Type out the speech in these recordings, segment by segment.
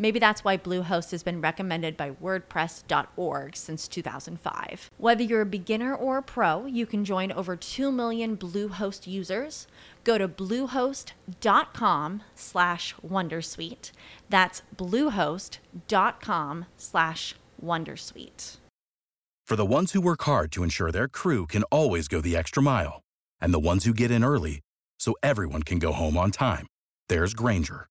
Maybe that's why Bluehost has been recommended by WordPress.org since 2005. Whether you're a beginner or a pro, you can join over 2 million Bluehost users. Go to bluehost.com slash wondersuite. That's bluehost.com slash wondersuite. For the ones who work hard to ensure their crew can always go the extra mile, and the ones who get in early so everyone can go home on time, there's Granger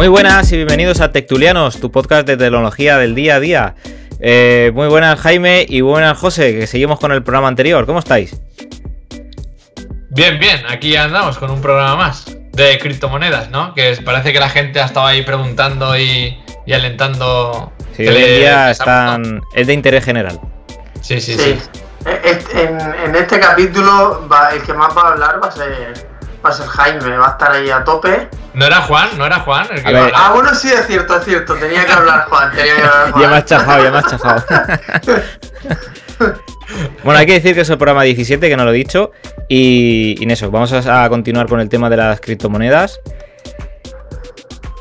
Muy buenas y bienvenidos a Tectulianos, tu podcast de tecnología del día a día. Eh, muy buenas Jaime y buenas José, que seguimos con el programa anterior. ¿Cómo estáis? Bien, bien, aquí andamos con un programa más de criptomonedas, ¿no? Que parece que la gente ha estado ahí preguntando y, y alentando. Sí, hoy en día están, es de interés general. Sí, sí, sí. En, en, este capítulo va, el que más va a hablar va a ser va a ser Jaime, va a estar ahí a tope. ¿No era Juan? ¿No era Juan? El que ver, ah, bueno, sí, es cierto, es cierto. Tenía que hablar Juan. Tenía que hablar Juan. ya me has chafado, ya me has chafado. bueno, hay que decir que es el programa 17, que no lo he dicho. Y, y en eso, vamos a, a continuar con el tema de las criptomonedas.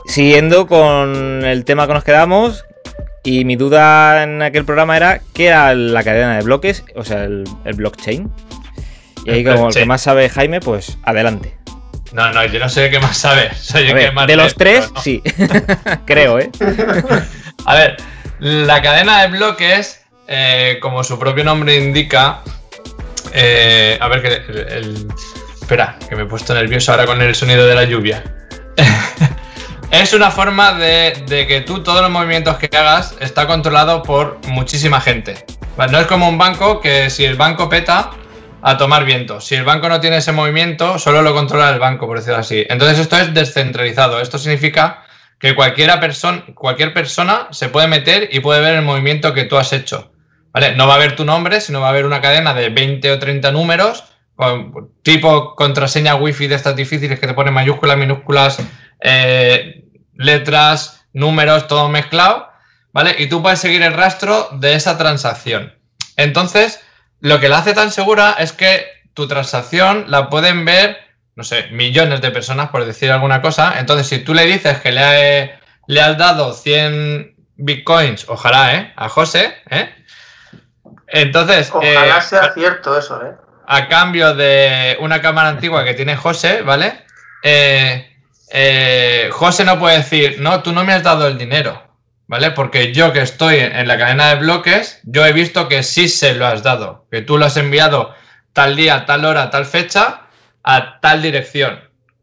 Siguiendo con el tema que nos quedamos, y mi duda en aquel programa era qué era la cadena de bloques, o sea, el, el blockchain. Y ahí, como el que más sabe Jaime, pues adelante. No, no, yo no sé qué más sabe. Soy el ver, que más de los tres, pero no. sí. Creo, ¿eh? A ver, la cadena de bloques, eh, como su propio nombre indica. eh, a ver, que el, el- Espera, que me he puesto nervioso ahora con el sonido de la lluvia. es una forma de, de que tú todos los movimientos que hagas está controlado por muchísima gente. No es como un banco que si el banco peta, a tomar viento. Si el banco no tiene ese movimiento, solo lo controla el banco, por decirlo así. Entonces esto es descentralizado. Esto significa que cualquiera persona, cualquier persona se puede meter y puede ver el movimiento que tú has hecho. ¿Vale? No va a haber tu nombre, sino va a haber una cadena de 20 o 30 números, con, tipo contraseña wifi de estas difíciles que te ponen mayúsculas, minúsculas, eh, letras, números, todo mezclado. ¿Vale? Y tú puedes seguir el rastro de esa transacción. Entonces, lo que la hace tan segura es que tu transacción la pueden ver, no sé, millones de personas, por decir alguna cosa. Entonces, si tú le dices que le, ha- le has dado 100 bitcoins, ojalá, ¿eh? A José, ¿eh? Entonces, Ojalá eh, sea cierto eso, ¿eh? a cambio de una cámara antigua que tiene José, ¿vale? Eh, eh, José no puede decir, no, tú no me has dado el dinero, ¿vale? Porque yo que estoy en, la cadena de bloques, yo he visto que sí se lo has dado, que tú lo has enviado tal día, tal hora, tal fecha, a tal dirección,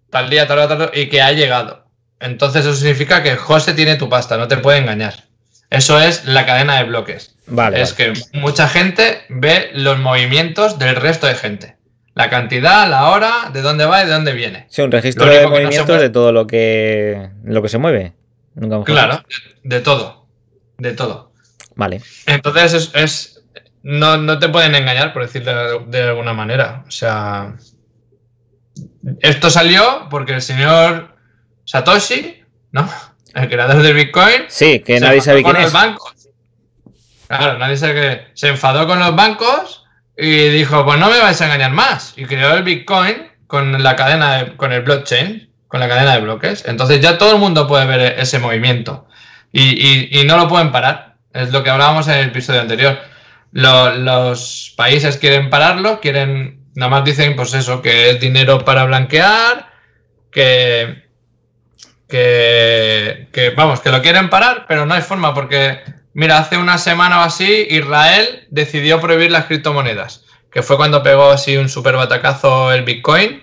tal día, tal hora, tal hora, y que ha llegado. Entonces eso significa que José tiene tu pasta, no te puede engañar. Eso es la cadena de bloques. Vale. Es que mucha gente ve los movimientos del resto de gente. La cantidad, la hora, de dónde va y de dónde viene. Sí, un registro de no movimientos puede- de todo lo que, lo que se mueve. Nunca mejor Claro, de, de todo. De todo. Vale. Entonces es. es- no, no te pueden engañar, por decirlo de, de alguna manera. O sea. Esto salió porque el señor Satoshi, ¿no? El creador del Bitcoin. Sí, que nadie sabe quién con es. el banco. Claro, nadie se, se enfadó con los bancos y dijo, pues no me vais a engañar más. Y creó el Bitcoin con la cadena, con el blockchain, con la cadena de bloques. Entonces ya todo el mundo puede ver ese movimiento. Y, no lo pueden parar. Es lo que hablábamos en el episodio anterior. los países quieren pararlo, quieren, nada más dicen, pues eso, que es dinero para blanquear, que, que, que, vamos, que lo quieren parar, pero no hay forma porque Mira, hace una semana o así, Israel decidió prohibir las criptomonedas, que fue cuando pegó así un super batacazo el Bitcoin,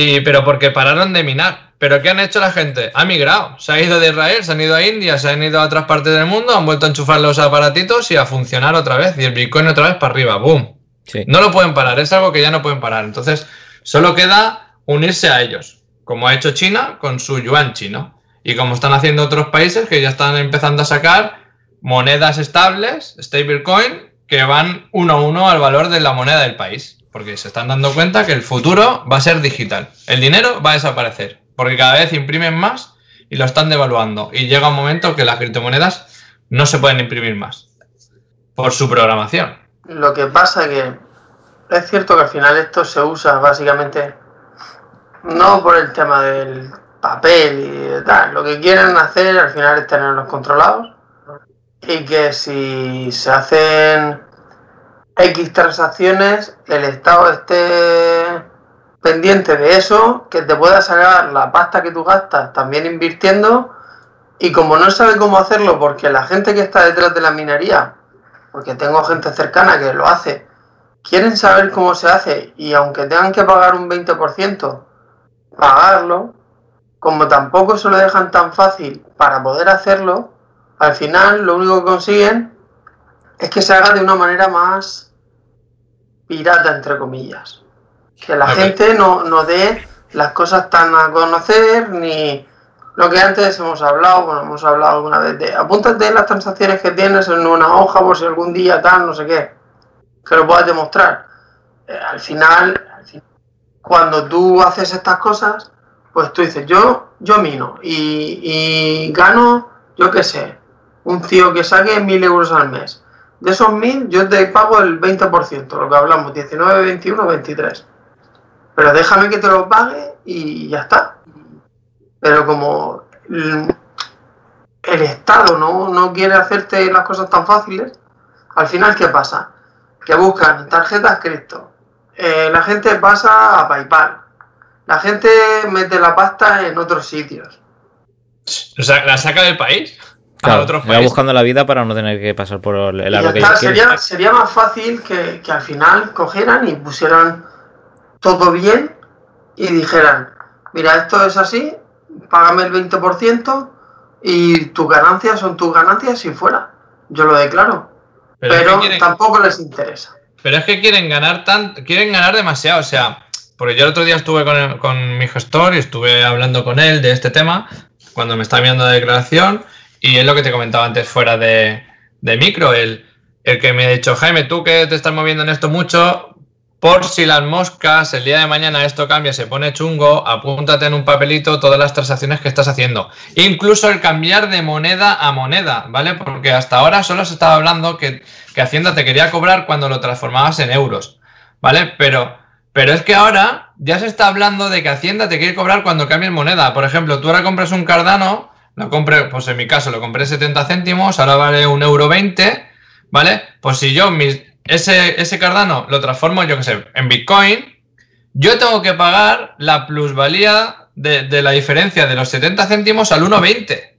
y, pero porque pararon de minar. ¿Pero qué han hecho la gente? Ha migrado. Se ha ido de Israel, se han ido a India, se han ido a otras partes del mundo, han vuelto a enchufar los aparatitos y a funcionar otra vez. Y el Bitcoin otra vez para arriba. ¡Boom! No lo pueden parar, es algo que ya no pueden parar. Entonces, solo queda unirse a ellos, como ha hecho China con su yuan chino. Y como están haciendo otros países que ya están empezando a sacar monedas estables, stablecoin, que van uno a uno al valor de la moneda del país. Porque se están dando cuenta que el futuro va a ser digital. El dinero va a desaparecer. Porque cada vez imprimen más y lo están devaluando. Y llega un momento que las criptomonedas no se pueden imprimir más. Por su programación. Lo que pasa que es cierto que al final esto se usa básicamente no por el tema del papel y tal. Lo que quieren hacer al final es tenerlos controlados y que si se hacen X transacciones, el Estado esté pendiente de eso, que te pueda sacar la pasta que tú gastas también invirtiendo. Y como no sabe cómo hacerlo porque la gente que está detrás de la minería, porque tengo gente cercana que lo hace, quieren saber cómo se hace y aunque tengan que pagar un 20%, pagarlo, como tampoco se lo dejan tan fácil para poder hacerlo, al final lo único que consiguen es que se haga de una manera más pirata, entre comillas. Que la gente no, no dé las cosas tan a conocer, ni lo que antes hemos hablado, bueno, hemos hablado alguna vez de apúntate las transacciones que tienes en una hoja por si algún día tal, no sé qué, que lo puedas demostrar. Eh, al, final, cuando tú haces estas cosas, pues tú dices, yo, yo mino y, y gano, yo qué sé, un tío que saque mil euros al mes. De esos mil, yo te pago el 20%, lo que hablamos, 19, 21, 23. Pero déjame que te lo pague y ya está. Pero como el, Estado no, no, quiere hacerte las cosas tan fáciles, al final, ¿qué pasa? Que buscan tarjetas cripto. Eh, la gente pasa a PayPal. La gente mete la pasta en otros sitios. ¿la saca del país? Claro, va buscando la vida para no tener que pasar por el aro que sería, sería más fácil que, al final cogieran y pusieran todo bien y dijeran, mira, esto es así, págame el 20% y tus ganancias son tus ganancias y fuera. Yo lo declaro. Pero, tampoco les interesa. Pero es que quieren ganar tan, quieren ganar demasiado, o sea, porque yo el otro día estuve con, con mi gestor y estuve hablando con él de este tema cuando me estaba enviando la declaración y es lo que te comentaba antes fuera de, micro, el, el, que me ha dicho, Jaime, tú que te estás moviendo en esto mucho, por si las moscas, el día de mañana esto cambia, se pone chungo, apúntate en un papelito todas las transacciones que estás haciendo. Incluso el cambiar de moneda a moneda, ¿vale? Porque hasta ahora solo se estaba hablando que, que Hacienda te quería cobrar cuando lo transformabas en euros, ¿vale? Pero, pero es que ahora ya se está hablando de que Hacienda te quiere cobrar cuando cambies moneda. Por ejemplo, tú ahora compras un Cardano lo compré, pues en mi caso lo compré 70 céntimos, ahora vale un euro 20, ¿vale? Pues si yo ese, ese Cardano lo transformo, yo qué sé, en Bitcoin, yo tengo que pagar la plusvalía de, la diferencia de los 70 céntimos al 1,20.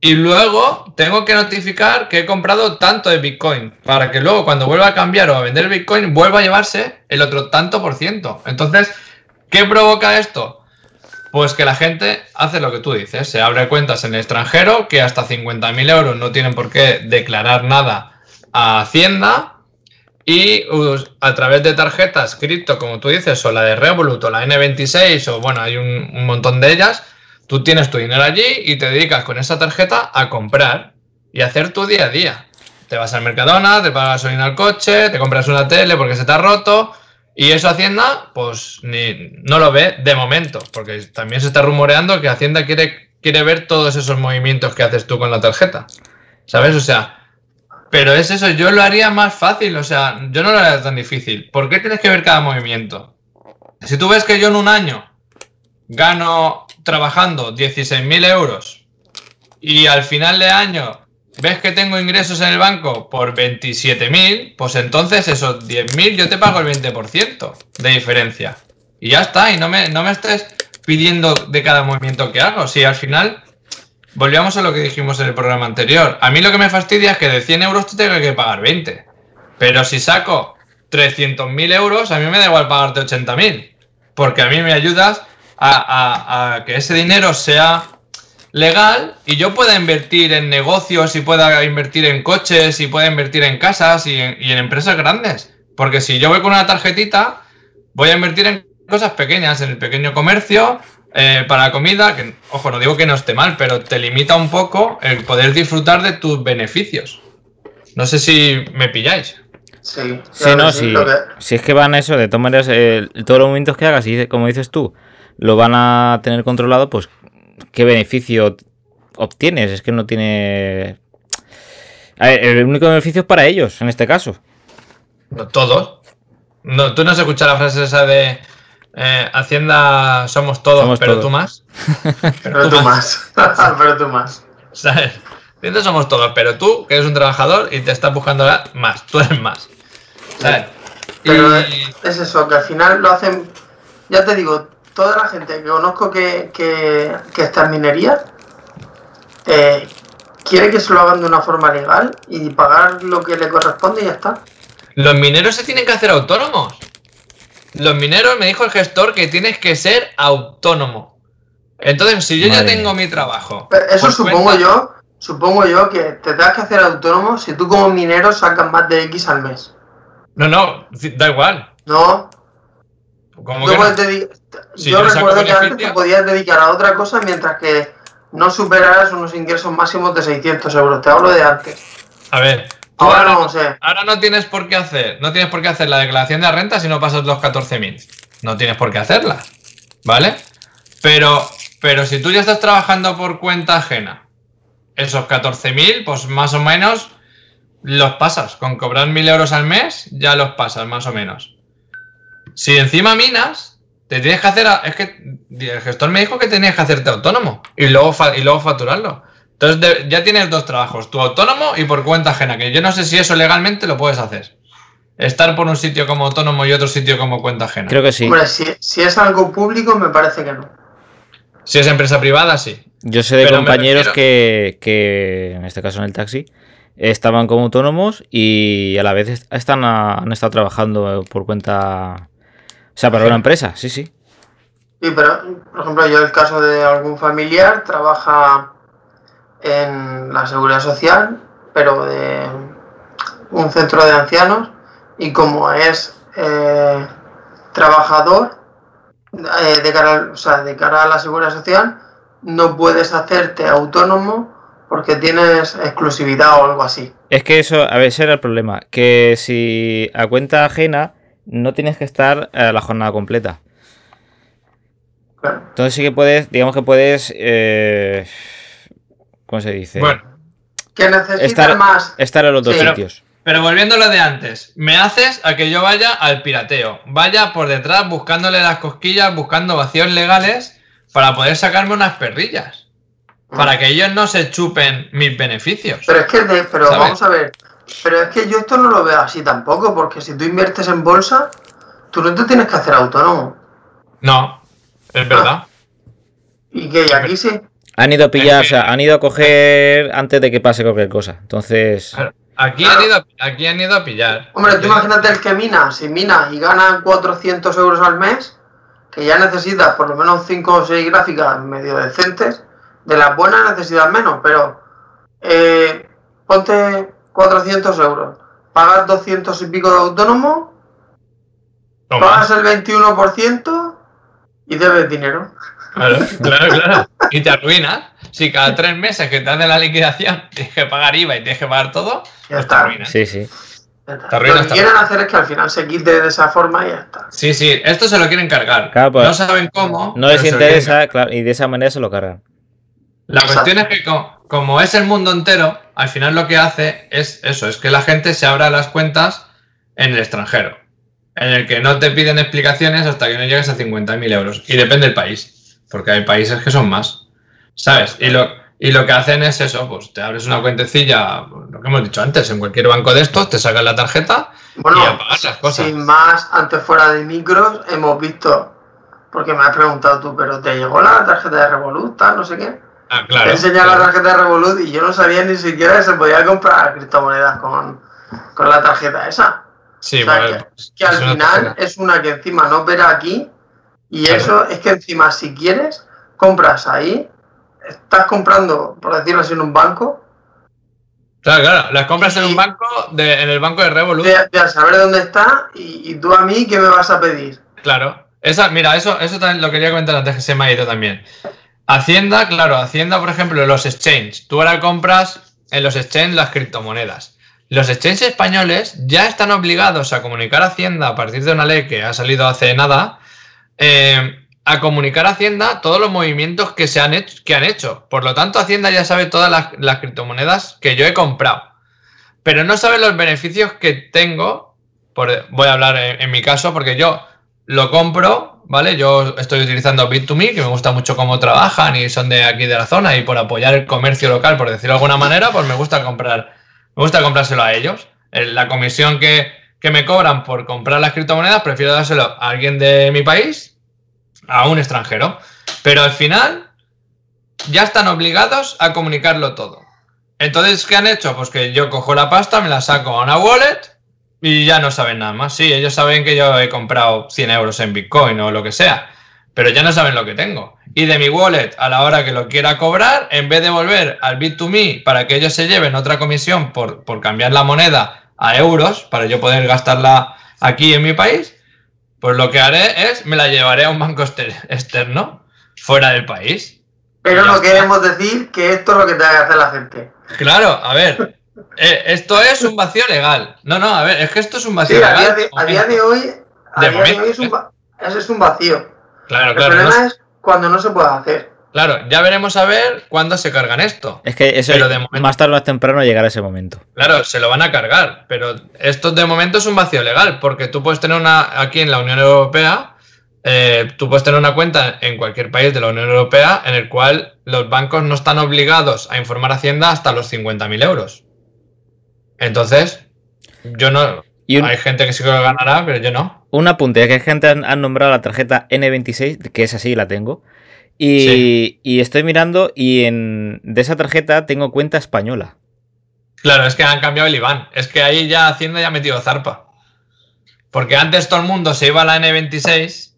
Y luego tengo que notificar que he comprado tanto de Bitcoin para que luego cuando vuelva a cambiar o a vender Bitcoin vuelva a llevarse el otro tanto por ciento. Entonces, ¿qué provoca esto? Pues que la gente hace lo que tú dices, se abre cuentas en el extranjero que hasta 50.000 euros no tienen por qué declarar nada a Hacienda y a través de tarjetas cripto, como tú dices, o la de Revolut o la N26 o bueno, hay un, montón de ellas, tú tienes tu dinero allí y te dedicas con esa tarjeta a comprar y hacer tu día a día. Te vas al Mercadona, te pagas gasolina al coche, te compras una tele porque se te ha roto, y eso Hacienda, pues ni, no lo ve de momento, porque también se está rumoreando que Hacienda quiere, quiere ver todos esos movimientos que haces tú con la tarjeta. ¿Sabes? O sea, Pero es eso, yo lo haría más fácil, o sea, yo no lo haría tan difícil. ¿Por qué tienes que ver cada movimiento? Si tú ves que yo en un año gano trabajando 16.000 euros y al final de año ves que tengo ingresos en el banco por 27.000, pues entonces esos 10.000 yo te pago el 20% de diferencia. Y ya está, y no me, no me estés pidiendo de cada movimiento que hago. Si al final, volvíamos a lo que dijimos en el programa anterior. A mí lo que me fastidia es que de 100 euros tú tengo que pagar 20. Pero si saco 300.000 euros, a mí me da igual pagarte 80.000. Porque a mí me ayudas a, a que ese dinero sea legal y yo pueda invertir en negocios y pueda invertir en coches y pueda invertir en casas y en, y en, empresas grandes. Porque si yo voy con una tarjetita, voy a invertir en cosas pequeñas, en el pequeño comercio, eh, para comida, que ojo, no digo que no esté mal, pero te limita un poco el poder disfrutar de tus beneficios. No sé si me pilláis. Sí, Sí, no, si, si es que van a eso, de todas maneras, eh, todos los movimientos que hagas, y como dices tú, lo van a tener controlado, pues qué beneficio obtienes. Es que no tiene. A ver, el único beneficio es para ellos, en este caso. No, todos. No, tú no has escuchado la frase esa de eh, Hacienda somos todos, Somos pero todos. tú más. Pero tú más. pero tú más. ¿Sabes? Hacienda somos todos, pero tú, que eres un trabajador y te estás buscando más, tú eres más. ¿Sabes? Pero Y- es eso, que al final lo hacen. Ya te digo, toda la gente que conozco que, que, que está en minería eh, quiere que se lo hagan de una forma legal y pagar lo que le corresponde y ya está. Los mineros se tienen que hacer autónomos. Los mineros, me dijo el gestor, que tienes que ser autónomo. Entonces, si yo ya tengo mi trabajo. Pero Eso supongo cuenta- yo, supongo yo que te tengas que hacer autónomo si tú como minero sacas más de X al mes. No, no, da igual. No, Como tú que no? Yo recuerdo que antes te podías dedicar a otra cosa mientras que no superaras unos ingresos máximos de 600 euros. Te hablo de antes. A ver, ahora, no sé. ahora no tienes por qué hacer, no tienes por qué hacer la declaración de renta si no pasas los 14.000. No tienes por qué hacerla, ¿vale? Pero, pero si tú ya estás trabajando por cuenta ajena, esos 14.000, pues más o menos los pasas. Con cobrar 1.000 euros al mes, ya los pasas, más o menos. Si encima minas, te tienes que hacer. a- es que el gestor me dijo que tenías que hacerte autónomo y luego, fa- y luego facturarlo. Entonces de- ya tienes dos trabajos, tu autónomo y por cuenta ajena, que yo no sé si eso legalmente lo puedes hacer. Estar por un sitio como autónomo y otro sitio como cuenta ajena. Creo que sí. Hombre, si, si es algo público, me parece que no. Si es empresa privada, sí. Yo sé de Pero compañeros que, que, en este caso en el taxi, estaban como autónomos y a la vez est- están a- han estado trabajando por cuenta. O sea, para una empresa, sí, sí. Sí, pero, por ejemplo, yo el caso de algún familiar trabaja en la seguridad social, pero de un centro de ancianos, y como es eh, trabajador eh, de, cara, al- o sea, de cara a la seguridad social, no puedes hacerte autónomo porque tienes exclusividad o algo así. Es que eso, a ver, ese era el problema. Que si a cuenta ajena no tienes que estar eh, la jornada completa. Entonces sí que puedes, digamos que puedes. Eh, ¿Cómo se dice? Bueno, Que necesitas Estar- más. Estar en los dos Sí. sitios. pero volviendo a lo de antes, me haces a que yo vaya al pirateo. Vaya por detrás buscándole las cosquillas, buscando vacíos legales para poder sacarme unas perrillas. Para que ellos no se chupen mis beneficios. Pero es que, de- pero ¿Sabes? vamos a ver, pero es que yo esto no lo veo así tampoco, porque si tú inviertes en bolsa, tú no te tienes que hacer autónomo. No, es verdad. Y que y aquí sí. Han ido a pillar, Es o sea, han ido a coger antes de que pase cualquier cosa. Entonces. Aquí, Claro. han ido, a- aquí han ido a pillar. Hombre, tú imagínate el que mina, si mina y gana 400 euros al mes, que ya necesitas por lo menos 5 o 6 gráficas medio decentes, de las buenas necesitas menos, pero eh, ponte 400 euros, pagas 200 y pico de autónomo, No pagas más. el 21% y debes dinero. Claro, claro, claro. Y te arruinas. Si cada tres meses que te hacen la liquidación tienes que pagar IVA y tienes que pagar todo, Ya pues te está. arruinas. Sí, sí. Te Lo que quieren hacer es que al final se quite de esa forma y ya está. Sí, sí, esto se lo quieren cargar. Claro, pues, no saben cómo. No les interesa, claro, y de esa manera se lo cargan. La cuestión es que co- como es el mundo entero, al final lo que hace es eso, es que la gente se abra las cuentas en el extranjero, en el que no te piden explicaciones hasta que no llegues a 50.000 euros. Y depende del país, porque hay países que son más, ¿sabes? Y lo, y lo que hacen es eso, pues te abres una cuentecilla, lo que hemos dicho antes, en cualquier banco de estos, te sacas la tarjeta Bueno, y apagas las cosas. sin más, antes fuera de micros, hemos visto, porque me has preguntado tú, pero ¿te llegó la tarjeta de Revolut, no sé qué? Ah, claro. claro. la tarjeta de Revolut y yo no sabía ni siquiera que se podía comprar criptomonedas con, con la tarjeta esa. Sí, o sea, vale, que, pues, que al final tarjeta. es una que encima no opera aquí y Claro. eso es que encima si quieres, compras ahí, estás comprando, por decirlo así, en un banco, Claro, claro, las compras en un banco, de, en el banco de Revolut. de, de a saber dónde está y, y tú a mí, ¿qué me vas a pedir? Claro. Esa, mira, eso, eso también lo quería comentar antes que se me ha ido también. Hacienda, claro, Hacienda, por ejemplo, los exchanges. Tú ahora compras en los exchanges las criptomonedas. Los exchanges españoles ya están obligados a comunicar a Hacienda a partir de una ley que ha salido hace nada. eh, a comunicar a Hacienda todos los movimientos que se han hecho, que han hecho. Por lo tanto, Hacienda ya sabe todas las, criptomonedas que yo he comprado. Pero no sabe los beneficios que tengo. Por, voy a hablar en mi caso, porque yo lo compro, ¿vale? Yo estoy utilizando Bit2Me, que me gusta mucho cómo trabajan y son de aquí de la zona, y por apoyar el comercio local, por decirlo de alguna manera, pues me gusta comprar, me gusta comprárselo a ellos. Eh, La comisión que, que me cobran por comprar las criptomonedas, prefiero dárselo a alguien de mi país, a un extranjero. Pero al final, ya están obligados a comunicarlo todo. Entonces, ¿qué han hecho? Pues que yo cojo la pasta, me la saco a una wallet y ya no saben nada más. Sí, ellos saben que yo he comprado 100 euros en Bitcoin o lo que sea, pero ya no saben lo que tengo. Y de mi wallet, a la hora que lo quiera cobrar, en vez de volver al Bit2Me para que ellos se lleven otra comisión por, por cambiar la moneda a euros, para yo poder gastarla aquí en mi país, pues lo que haré es me la llevaré a un banco exter- externo, fuera del país. Pero no queremos decir que esto es lo que te haga hacer la gente. Claro, a ver, eh, esto es un vacío legal. No, no, a ver, es que esto es un vacío Sí, a legal. día de, a día de hoy, a De día de hoy es un, ¿eh? es un vacío. Claro, El claro, problema no- es cuando no se puede hacer. claro, ya veremos a ver cuándo se cargan esto. Es que eso Pero de momento- más tarde o más temprano llegará ese momento. Claro, se lo van a cargar, pero esto de momento es un vacío legal, porque tú puedes tener una, aquí en la Unión Europea, eh, tú puedes tener una cuenta en cualquier país de la Unión Europea en el cual los bancos no están obligados a informar a Hacienda hasta los 50.000 euros. Entonces, yo no... Y un, Hay gente que sí que lo ganará, pero yo no. un apunte, es que hay gente han, han nombrado la tarjeta N26, que es así, la tengo. Y, Sí. y estoy mirando y en de esa tarjeta tengo cuenta española. Claro, es que han cambiado el IBAN. Es que ahí ya Hacienda ya ha metido zarpa. Porque antes todo el mundo se iba a la N26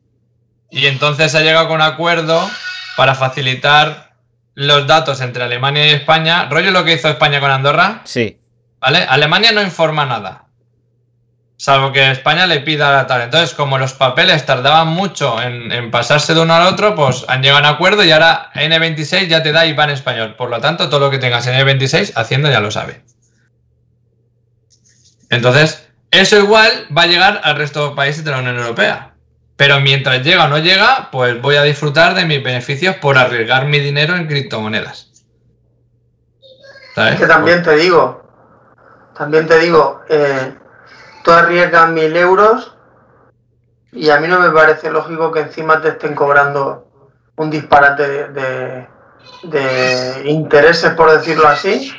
y entonces se ha llegado con un acuerdo para facilitar los datos entre Alemania y España. Rollo lo que hizo España con Andorra, Sí. ¿Vale? Alemania no informa nada. Salvo que España le pida la tal. Entonces, como los papeles tardaban mucho en, en pasarse de uno al otro, pues han llegado a un acuerdo y ahora N26 ya te da IBAN español. Por lo tanto, todo lo que tengas en N26, Hacienda ya lo sabe. Entonces, eso igual va a llegar al resto de países de la Unión Europea. Pero mientras llega o no llega, pues voy a disfrutar de mis beneficios por arriesgar mi dinero en criptomonedas. ¿Sabes? Es que también te digo, también te digo, eh, tú arriesgas mil euros y a mí no me parece lógico que encima te estén cobrando un disparate de, intereses, por decirlo así.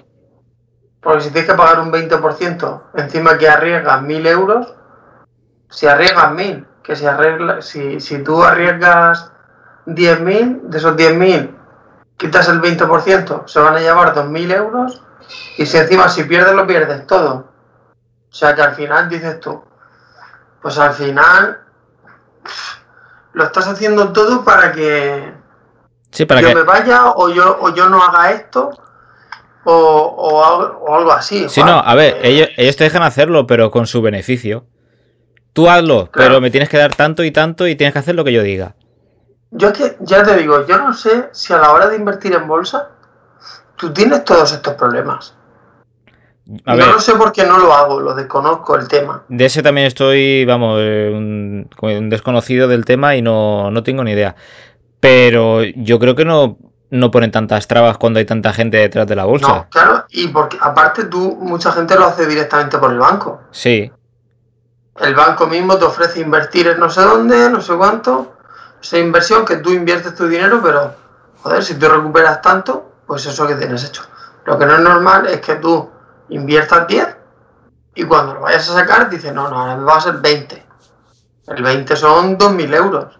Porque si tienes que pagar un 20%, encima que arriesgas mil euros, si arriesgas mil, que si, arregla, si, si tú arriesgas 10.000, de esos 10.000 quitas el 20%, se van a llevar 2.000 euros y si encima si pierdes lo pierdes todo. O sea que al final dices tú, pues al final lo estás haciendo todo para que Sí, para yo que. me vaya o yo, o yo no haga esto o, o algo, o algo así. Sí, Juan. no, a ver, ellos, ellos te dejan hacerlo, pero con su beneficio. Tú hazlo, Claro. pero me tienes que dar tanto y tanto y tienes que hacer lo que yo diga. Yo es que, ya te digo, yo no sé si a la hora de invertir en bolsa tú tienes todos estos problemas. A no ver, lo sé porque no lo hago, lo desconozco el tema. de ese también estoy, vamos, eh, un, un desconocido del tema y no, no tengo ni idea. Pero yo creo que no. no ponen tantas trabas cuando hay tanta gente detrás de la bolsa. No, claro, y porque aparte tú, mucha gente lo hace directamente por el banco. Sí. El banco mismo te ofrece invertir en no sé dónde, no sé cuánto. Esa inversión que tú inviertes tu dinero, pero, joder, si tú recuperas tanto, pues eso que tienes hecho. Lo que no es normal es que tú inviertas 10 y cuando lo vayas a sacar dices, no, no, ahora me va a ser 20. El 20 son 2.000 euros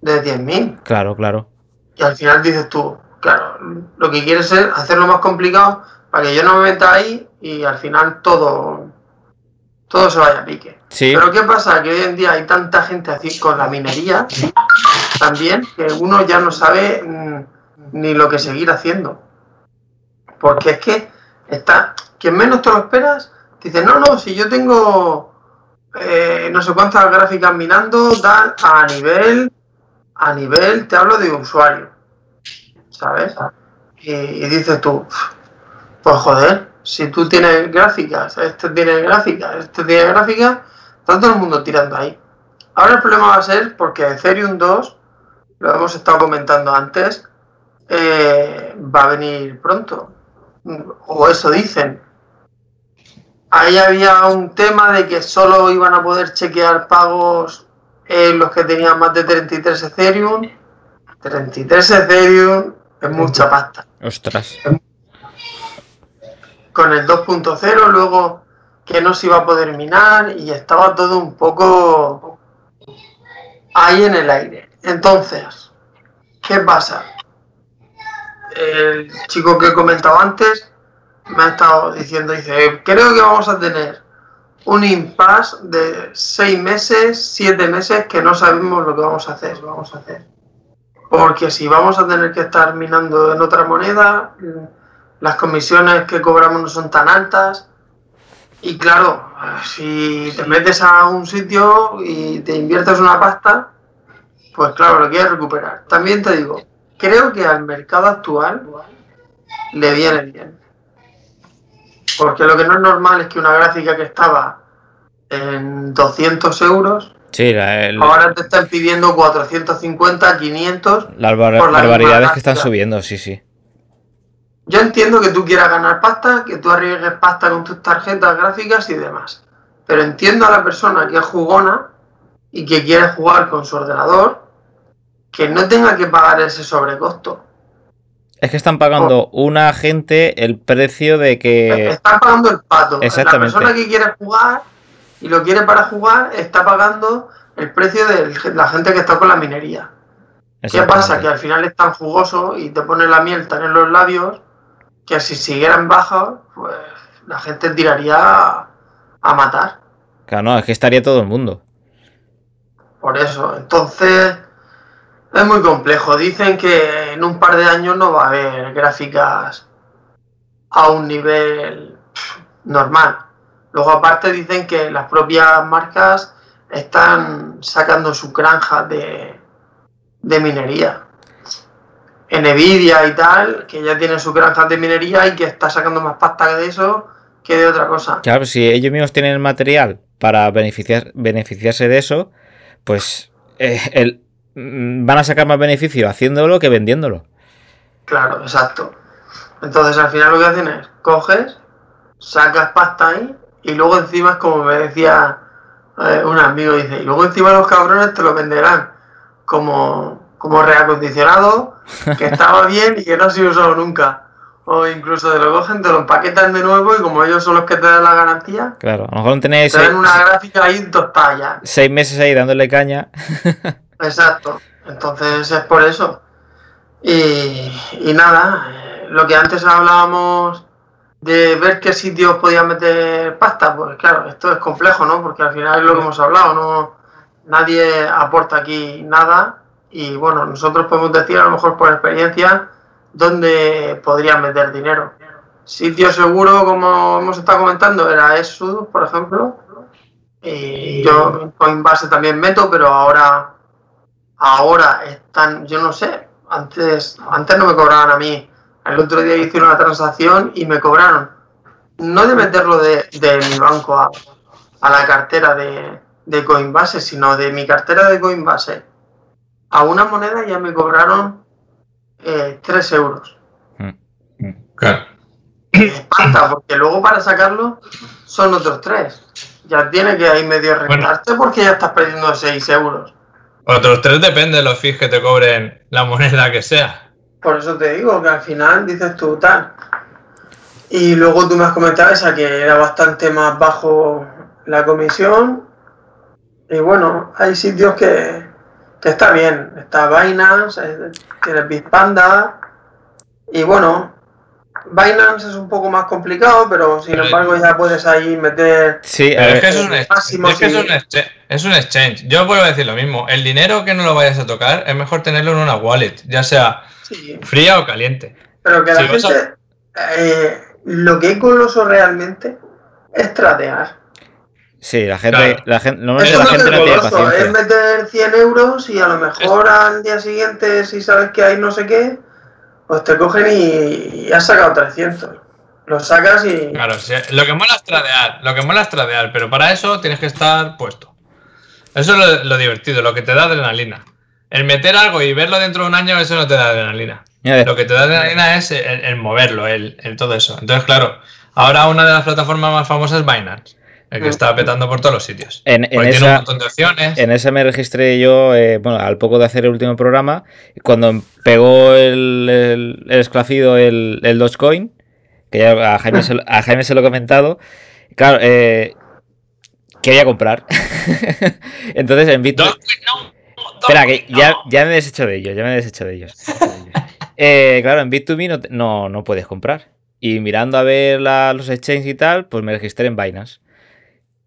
de 10.000. Claro, claro. Y al final dices tú, claro, lo que quieres es hacerlo más complicado para que yo no me meta ahí y al final todo, todo se vaya a pique. Sí. Pero ¿qué pasa? Que hoy en día hay tanta gente así con la minería también que uno ya no sabe mm, ni lo que seguir haciendo. Porque es que está, quien menos te lo esperas, dice, no, no, si yo tengo eh, no sé cuántas gráficas minando, dan a nivel, a nivel, te hablo de usuario, ¿sabes? Y, y dices tú, pues joder, si tú tienes gráficas, este tiene gráficas, este tiene gráficas, está todo el mundo tirando ahí. Ahora el problema va a ser porque Ethereum 2, lo hemos estado comentando antes, eh, va a venir pronto. O eso dicen. Ahí había un tema de que solo iban a poder chequear pagos en los que tenían más de 33 Ethereum. 33 Ethereum es mucha pasta. Ostras. Con el 2.0 luego que no se iba a poder minar y estaba todo un poco ahí en el aire. Entonces, ¿qué pasa? El chico que he comentado antes me ha estado diciendo, dice, creo que vamos a tener un impasse de seis meses, siete meses que no sabemos lo que vamos a hacer, vamos a hacer. Porque si vamos a tener que estar minando en otra moneda, las comisiones que cobramos no son tan altas. Y claro, si te metes a un sitio y te inviertes una pasta, pues claro, lo quieres recuperar. También te digo, creo que al mercado actual le viene bien. Porque lo que no es normal es que una gráfica que estaba en 200 euros, Sí, la- el- ahora te están pidiendo 450, 500. las bar- por la barbaridades que están subiendo, sí, sí. Yo entiendo que tú quieras ganar pasta, que tú arriesgues pasta con tus tarjetas gráficas y demás. Pero entiendo a la persona que es jugona y que quiere jugar con su ordenador, que no tenga que pagar ese sobrecosto. Es que están pagando Oh. una gente el precio de que... Está pagando el pato. La Exactamente. persona que quiere jugar y lo quiere para jugar está pagando el precio de la gente que está con la minería. ¿Qué pasa? Que al final es tan jugoso y te pone la miel tan en los labios que si siguieran bajos, pues la gente tiraría a, a matar. Claro, no, es que estaría todo el mundo. Por eso. Entonces, es muy complejo. Dicen que en un par de años no va a haber gráficas a un nivel normal. Luego, aparte, dicen que las propias marcas están sacando su granja de, minería. Nvidia y tal, que ya tiene sus granjas de minería y que está sacando más pasta de eso que de otra cosa. Claro, si ellos mismos tienen el material para beneficiar, beneficiarse de eso, pues eh, el- van a sacar más beneficio haciéndolo que vendiéndolo. Claro, exacto. Entonces al final lo que hacen es, coges, sacas pasta ahí y luego encima es como me decía eh, un amigo, dice, y luego encima los cabrones te lo venderán como, como reacondicionado, que estaba bien y que no se usado nunca. O incluso te lo cogen, te lo empaquetan de nuevo y como ellos son los que te dan la garantía, Claro, a lo mejor tenéis te dan una gráfica ahí tostada ya. seis meses ahí dándole caña. Exacto. Entonces es por eso. Y, nada, eh, lo que antes hablábamos de ver qué sitios podían meter pasta, pues claro, esto es complejo, ¿no? Porque al final es lo que hemos hablado, no nadie aporta aquí nada y bueno, nosotros podemos decir a lo mejor por experiencia dónde podrían meter dinero. Sitio seguro, como hemos estado comentando, era Exodus, por ejemplo. Y yo Coinbase también meto, pero ahora ahora están, yo no sé, antes, antes no me cobraban a mí. El otro día hice una transacción y me cobraron, no de meterlo de, de mi banco a, a la cartera de, de Coinbase, sino de mi cartera de Coinbase a una moneda ya me cobraron eh, 3 euros. Claro. Espanta, porque luego para sacarlo son otros 3. Ya tiene que ahí medio rentarte porque ya estás perdiendo 6 euros. Otros tres depende de los fees que te cobren la moneda que sea. Por eso te digo que al final dices tú tal. Y luego tú me has comentado esa que era bastante más bajo la comisión. Y bueno, hay sitios que, que está bien. Está Binance, eh, tienes Bitpanda. Y bueno, Binance es un poco más complicado, pero sin Pero- embargo ya puedes ahí meter. Sí, Pero es que es un, ex- máximo es que un exche- es un exchange. Yo vuelvo a decir lo mismo. El dinero que no lo vayas a tocar es mejor tenerlo en una wallet, ya sea Sí, fría o caliente. pero que la Sí, vas a- gente. eh, lo que es goloso realmente es tradear. sí, la gente, Claro. la gente, Eso la es gente no tiene es meter 100 euros y a lo mejor al día siguiente, si sabes que hay no sé qué, pues te cogen y, y has sacado 300. Lo sacas y. Claro, sí, lo que mola es tradear, lo que mola es tradear, pero para eso tienes que estar puesto. Eso es lo, lo divertido, lo que te da adrenalina. El meter algo y verlo dentro de un año, eso no te da adrenalina. Lo que te da adrenalina es el, el moverlo, el, el todo eso. Entonces, claro, ahora una de las plataformas más famosas es Binance, el que está petando por todos los sitios. En- en Porque tiene esa- un montón de opciones. En ese me registré yo, eh, bueno, al poco de hacer el último programa, cuando pegó el, el, el esclafido el, el Dogecoin, que ya a Jaime, se, lo- a Jaime se lo he comentado, claro, eh, quería comprar. Entonces en Bitcoin... Dos- no, Espera, que no. ya, ya me he deshecho de ellos, ya me he deshecho de ellos. Eh, claro, en Bit2Me no, no, no puedes comprar. Y mirando a ver la- los exchanges y tal, pues me registré en Binance.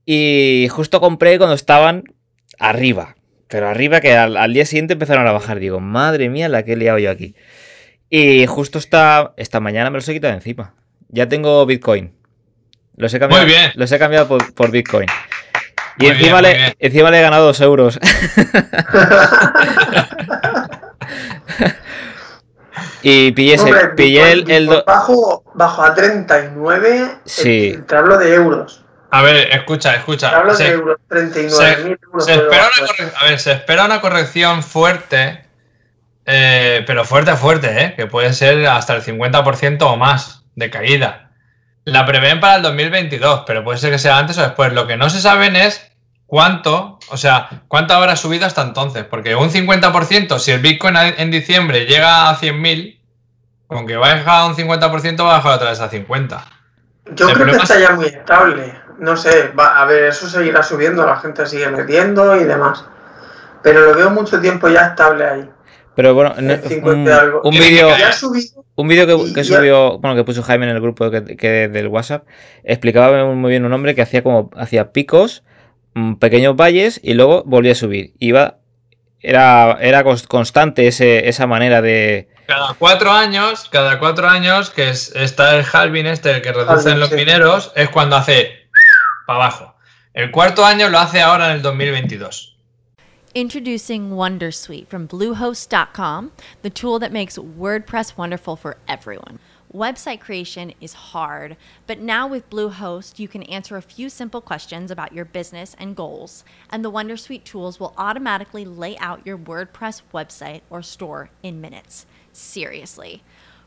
Y justo compré cuando estaban arriba. Pero arriba que al, al día siguiente empezaron a bajar. Digo, madre mía, la que he liado yo aquí. Y justo esta, esta mañana me los he quitado encima. Ya tengo Bitcoin. Los he cambiado, Muy bien. Los he cambiado por, por Bitcoin. Y Muy encima, bien, le, encima le he ganado dos euros. y pillé, ese- Hombre, pillé el, Bitcoin- el do- bajo, bajo a 39. Sí. Te hablo de euros. A ver, escucha, escucha. hablo Se- de euros. 39 mil euros. Se espera, una a ver, se espera una corrección fuerte, eh, pero fuerte, fuerte, ¿eh? que puede ser hasta el 50% o más de caída. La prevén para el 2022, pero puede ser que sea antes o después. Lo que no se saben es cuánto, o sea, cuánto habrá subido hasta entonces, porque un 50%, si el Bitcoin en diciembre llega a 100.000, con que baja un 50%, va a bajar otra vez a 50. Yo El creo que está es- ya muy estable. No sé, va, a ver, eso seguirá subiendo, la gente sigue metiendo y demás. Pero lo veo mucho tiempo ya estable ahí. Pero bueno, no- El 50 un, un vídeo un vídeo que, subió, bueno, que puso Jaime en el grupo que, que- del WhatsApp, explicaba muy bien un hombre que hacía como hacía picos, mm, pequeños valles y luego volvía a subir. Iba era era cons- constante ese, esa manera de Cada cuatro años, cada cuatro años, que es, está el halving este, el que reducen los mineros, es cuando hace para abajo. El cuarto año lo hace ahora en el 2022. Introducing Wondersuite from Bluehost.com, the tool that makes WordPress wonderful for everyone. Website creation is hard, but now with Bluehost, you can answer a few simple questions about your business and goals, and the Wondersuite tools will automatically lay out your WordPress website or store in minutes. Seriously.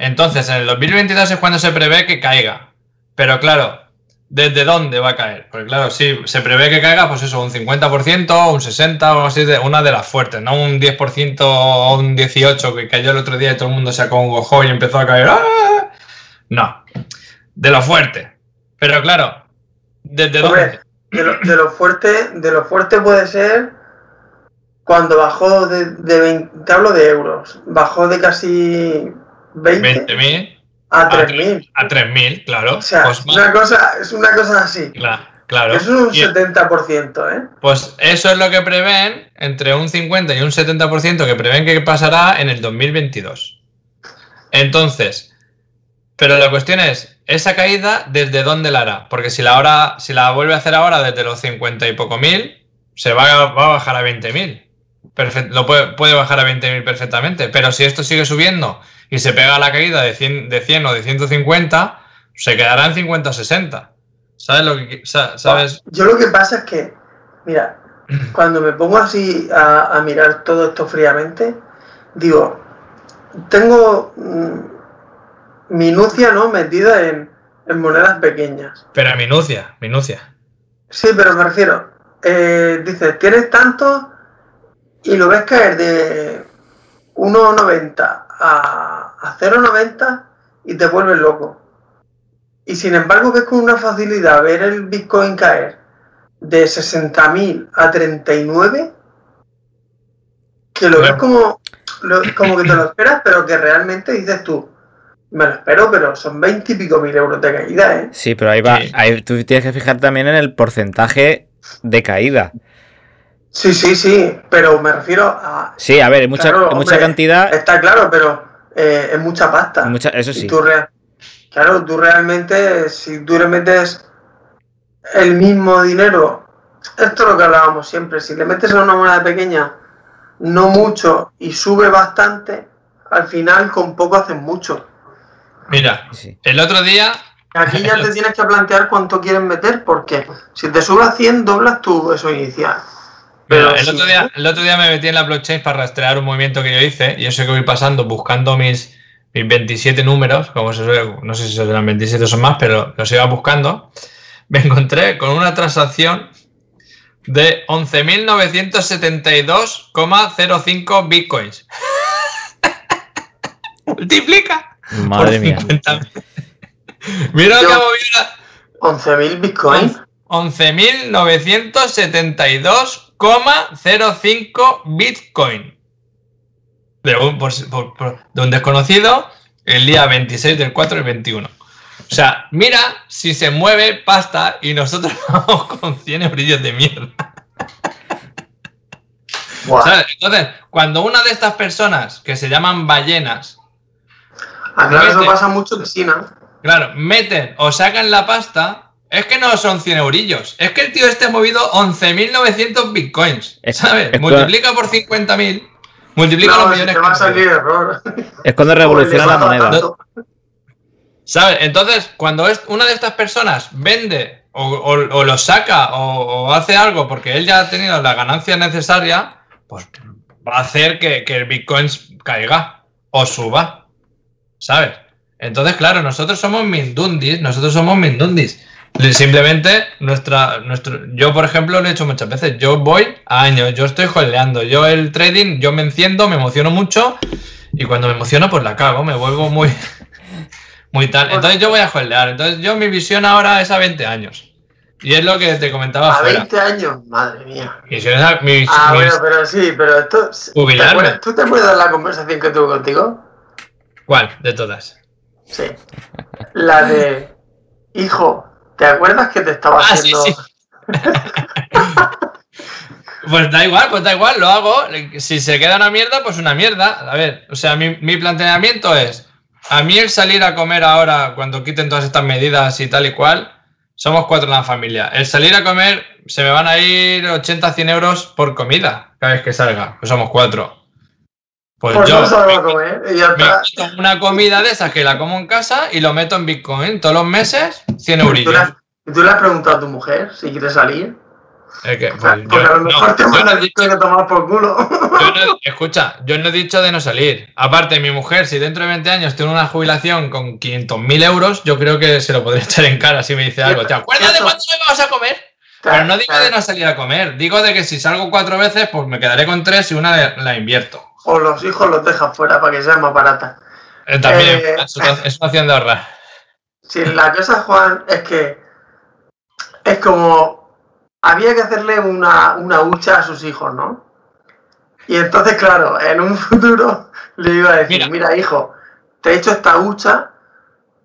Entonces, en el 2022 es cuando se prevé que caiga. Pero claro, ¿desde dónde va a caer? Porque claro, sí, se prevé que caiga, pues eso, un 50%, un 60% o así, de una de las fuertes, no un 10% o un 18% que cayó el otro día y todo el mundo se acongojó y empezó a caer. ¡Ah! No, de lo fuerte. Pero claro, ¿desde dónde? de lo, fuerte, de lo fuerte puede ser cuando bajó de, de 20, te hablo de euros, bajó de casi 20 20.000 a a 3.000. a 3.000, claro. O sea, pues, es una cosa, es una cosa así. cla- claro. Eso es un Y- 70%, ¿eh? Pues eso es lo que prevén, entre un 50 y un 70% que prevén que pasará en el 2022. Entonces, pero la cuestión es, esa caída, ¿desde dónde la hará? Porque si la, ahora, si la vuelve a hacer ahora desde los 50 y poco mil, se va a, va a bajar a 20.000. Perfect- lo puede, puede bajar a 20.000 perfectamente. Pero si esto sigue subiendo y se pega la caída de 100, de 100 o de 150, se quedará en 50 o 60. ¿Sabes lo que sabes? Yo lo que pasa es que, mira, cuando me pongo así a, a mirar todo esto fríamente, digo, tengo mm, minucia, ¿no? Metida en, en monedas pequeñas. Pero minucia, minucia. Sí, pero me refiero, eh, dices, tienes tanto y lo ves caer de 1,90 a, a 0,90 y te vuelves loco. Y sin embargo ves con una facilidad ver el Bitcoin caer de 60.000 a 39 que lo ves como, lo- como que te lo esperas, pero que realmente dices tú, me lo espero, pero son 20 y pico mil euros de caída, ¿eh? Sí, pero ahí va. Sí. Ahí tú tienes que fijar también en el porcentaje de caída. Sí, sí, sí, pero me refiero a... Sí, a ver, mucha, Claro, mucha hombre, cantidad. Está claro, pero eh, es mucha pasta. mucha- eso sí. tú claro, tú realmente, si tú le metes el mismo dinero, esto es lo que hablábamos siempre, si le metes a una moneda pequeña no mucho y sube bastante, al final con poco haces mucho. Mira, Sí. el otro día, Aquí ya te tienes que plantear cuánto quieres meter, porque si te sube a 100, doblas tu eso inicial. Pero el, otro día, el otro día me metí en la blockchain para rastrear un movimiento que yo hice y eso que voy pasando buscando mis, mis 27 números, como se suele- no sé si serán 27 o son más, pero los iba buscando, me encontré con una transacción de 11.972,05 bitcoins. Multiplica Madre por mía. 50. Mira lo Yo- que ha movido la- 11.000 bitcoins. 11.972,05 Bitcoin. De un, por- por- de un desconocido el día 26 del 4 del 21. O sea, mira si se mueve pasta y nosotros vamos con 100 eurillos de mierda. Buah. ¿Sabes? Entonces, cuando una de estas personas que se llaman ballenas, Ah, claro, eso Mete. pasa mucho que sí, ¿no? claro, meten o sacan la pasta, es que no son 100 eurillos. Es que el tío este ha movido 11.900 bitcoins. Es- ¿Sabes? es Multiplica por 50.000. Multiplica No, los millones te va a salir error. Es cuando revoluciona la moneda. ¿Sabes? Entonces, cuando es una de estas personas vende o, o- o lo saca o, o hace algo porque él ya ha tenido la ganancia necesaria, pues va a hacer que, que el Bitcoin caiga o suba. ¿Sabes? Entonces, claro, nosotros somos mindundis, nosotros somos mindundis. Le- Simplemente, nuestra, nuestro, yo, por ejemplo, lo he hecho muchas veces. Yo voy a años, yo estoy holdeando. Yo el trading, yo me enciendo, me emociono mucho. Y cuando me emociono, pues la cago, me vuelvo muy, muy tal. Entonces yo voy a holdear. Entonces yo mi visión ahora es a 20 años. Y es lo que te comentaba A afuera. 20 años, madre mía. Mi visión es a- mi- Ah, mi- bueno, pero sí, pero esto. ¿te acuerdas- ¿Tú te acuerdas de la conversación que tuve contigo? ¿Cuál? De todas. Sí. La de. Hijo, ¿te acuerdas que te estaba Ah, sí, haciendo. sí. Pues da igual, pues da igual, lo hago. Si se queda una mierda, pues una mierda. A ver, o sea, mi, mi planteamiento es, a mí el salir a comer ahora, cuando quiten todas estas medidas y tal y cual, somos cuatro en la familia. El salir a comer, se me van a ir 80, 100 euros por comida cada vez que salga, pues somos cuatro. Pues Pues yo no salgo a comer. Y ya me está. quito una comida de esas que la como en casa y lo meto en Bitcoin todos los meses, 100 ¿Y tú, le eurillos. has, y tú le has preguntado a tu mujer si quiere salir? Es que, pues, Porque yo- a lo mejor no, te yo no he mandan dicho- que tomar por culo. yo no- escucha, yo no he dicho de no salir. Aparte, mi mujer, si dentro de 20 años tiene una jubilación con 500.000 euros, yo creo que se lo podría echar en cara si me dice algo. ¿Te acuerdas de cuándo me vamos a comer? Pero no digo de no salir a comer, digo de que si salgo cuatro veces, pues me quedaré con tres y una la- invierto. O los hijos los dejas fuera para que sea más barata. Eh, también Eh, es, una, es una opción de ahorrar. Si la cosa, Juan, es que es como había que hacerle una, una hucha a sus hijos, ¿no? Y entonces, claro, en un futuro le iba a decir, mira, hijo, te he hecho esta hucha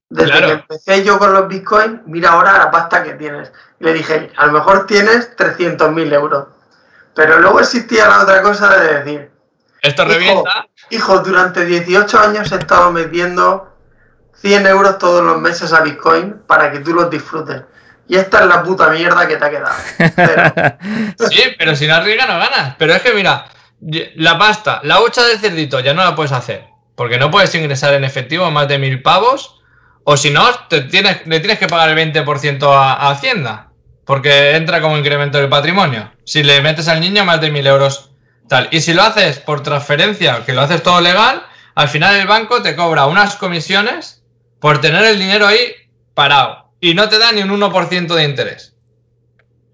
desde Claro. que empecé yo con los bitcoins, mira ahora la pasta que tienes. Y le dije, a lo mejor tienes 300.000 euros. Pero luego existía la otra cosa de decir, Esto Hijo, revienta. Hijo, durante 18 años he estado metiendo 100 euros todos los meses a Bitcoin para que tú los disfrutes. Y esta es la puta mierda que te ha quedado. Sí, pero si no arriesgas no ganas. Pero es que mira, la pasta, la hucha del cerdito ya no la puedes hacer. Porque no puedes ingresar en efectivo más de mil pavos. O si no, te tienes, le tienes que pagar el 20% a, Hacienda. Porque entra como incremento del patrimonio. Si le metes al niño más de mil euros. Tal. Y si lo haces por transferencia, que lo haces todo legal, al final el banco te cobra unas comisiones por tener el dinero ahí parado. Y no te da ni un 1% de interés.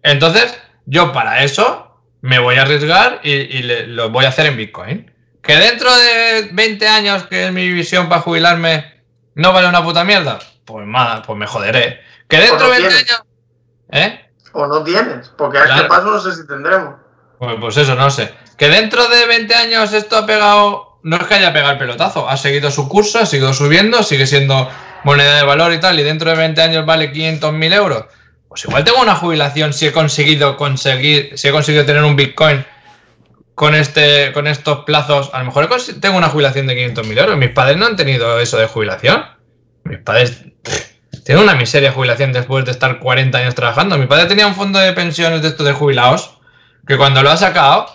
Entonces, yo para eso me voy a arriesgar y, lo voy a hacer en Bitcoin. Que dentro de 20 años, que es mi visión para jubilarme, no vale una puta mierda. Pues nada, pues me joderé. Que dentro no de 20 tienes. años. ¿Eh? O no tienes, porque a este paso no sé si tendremos. Pues, pues eso, no sé. Que dentro de 20 años esto ha pegado. No es que haya pegado el pelotazo, ha seguido su curso, ha seguido subiendo, sigue siendo moneda de valor y tal, y dentro de 20 años vale 500.000 euros. Pues igual tengo una jubilación si he conseguido conseguir, si he conseguido tener un Bitcoin con este, con estos plazos. A lo mejor tengo una jubilación de 500.000 euros. Mis padres no han tenido eso de jubilación. Mis padres tienen una miseria jubilación después de estar 40 años trabajando. Mi padre tenía un fondo de pensiones de estos de jubilados que cuando lo ha sacado,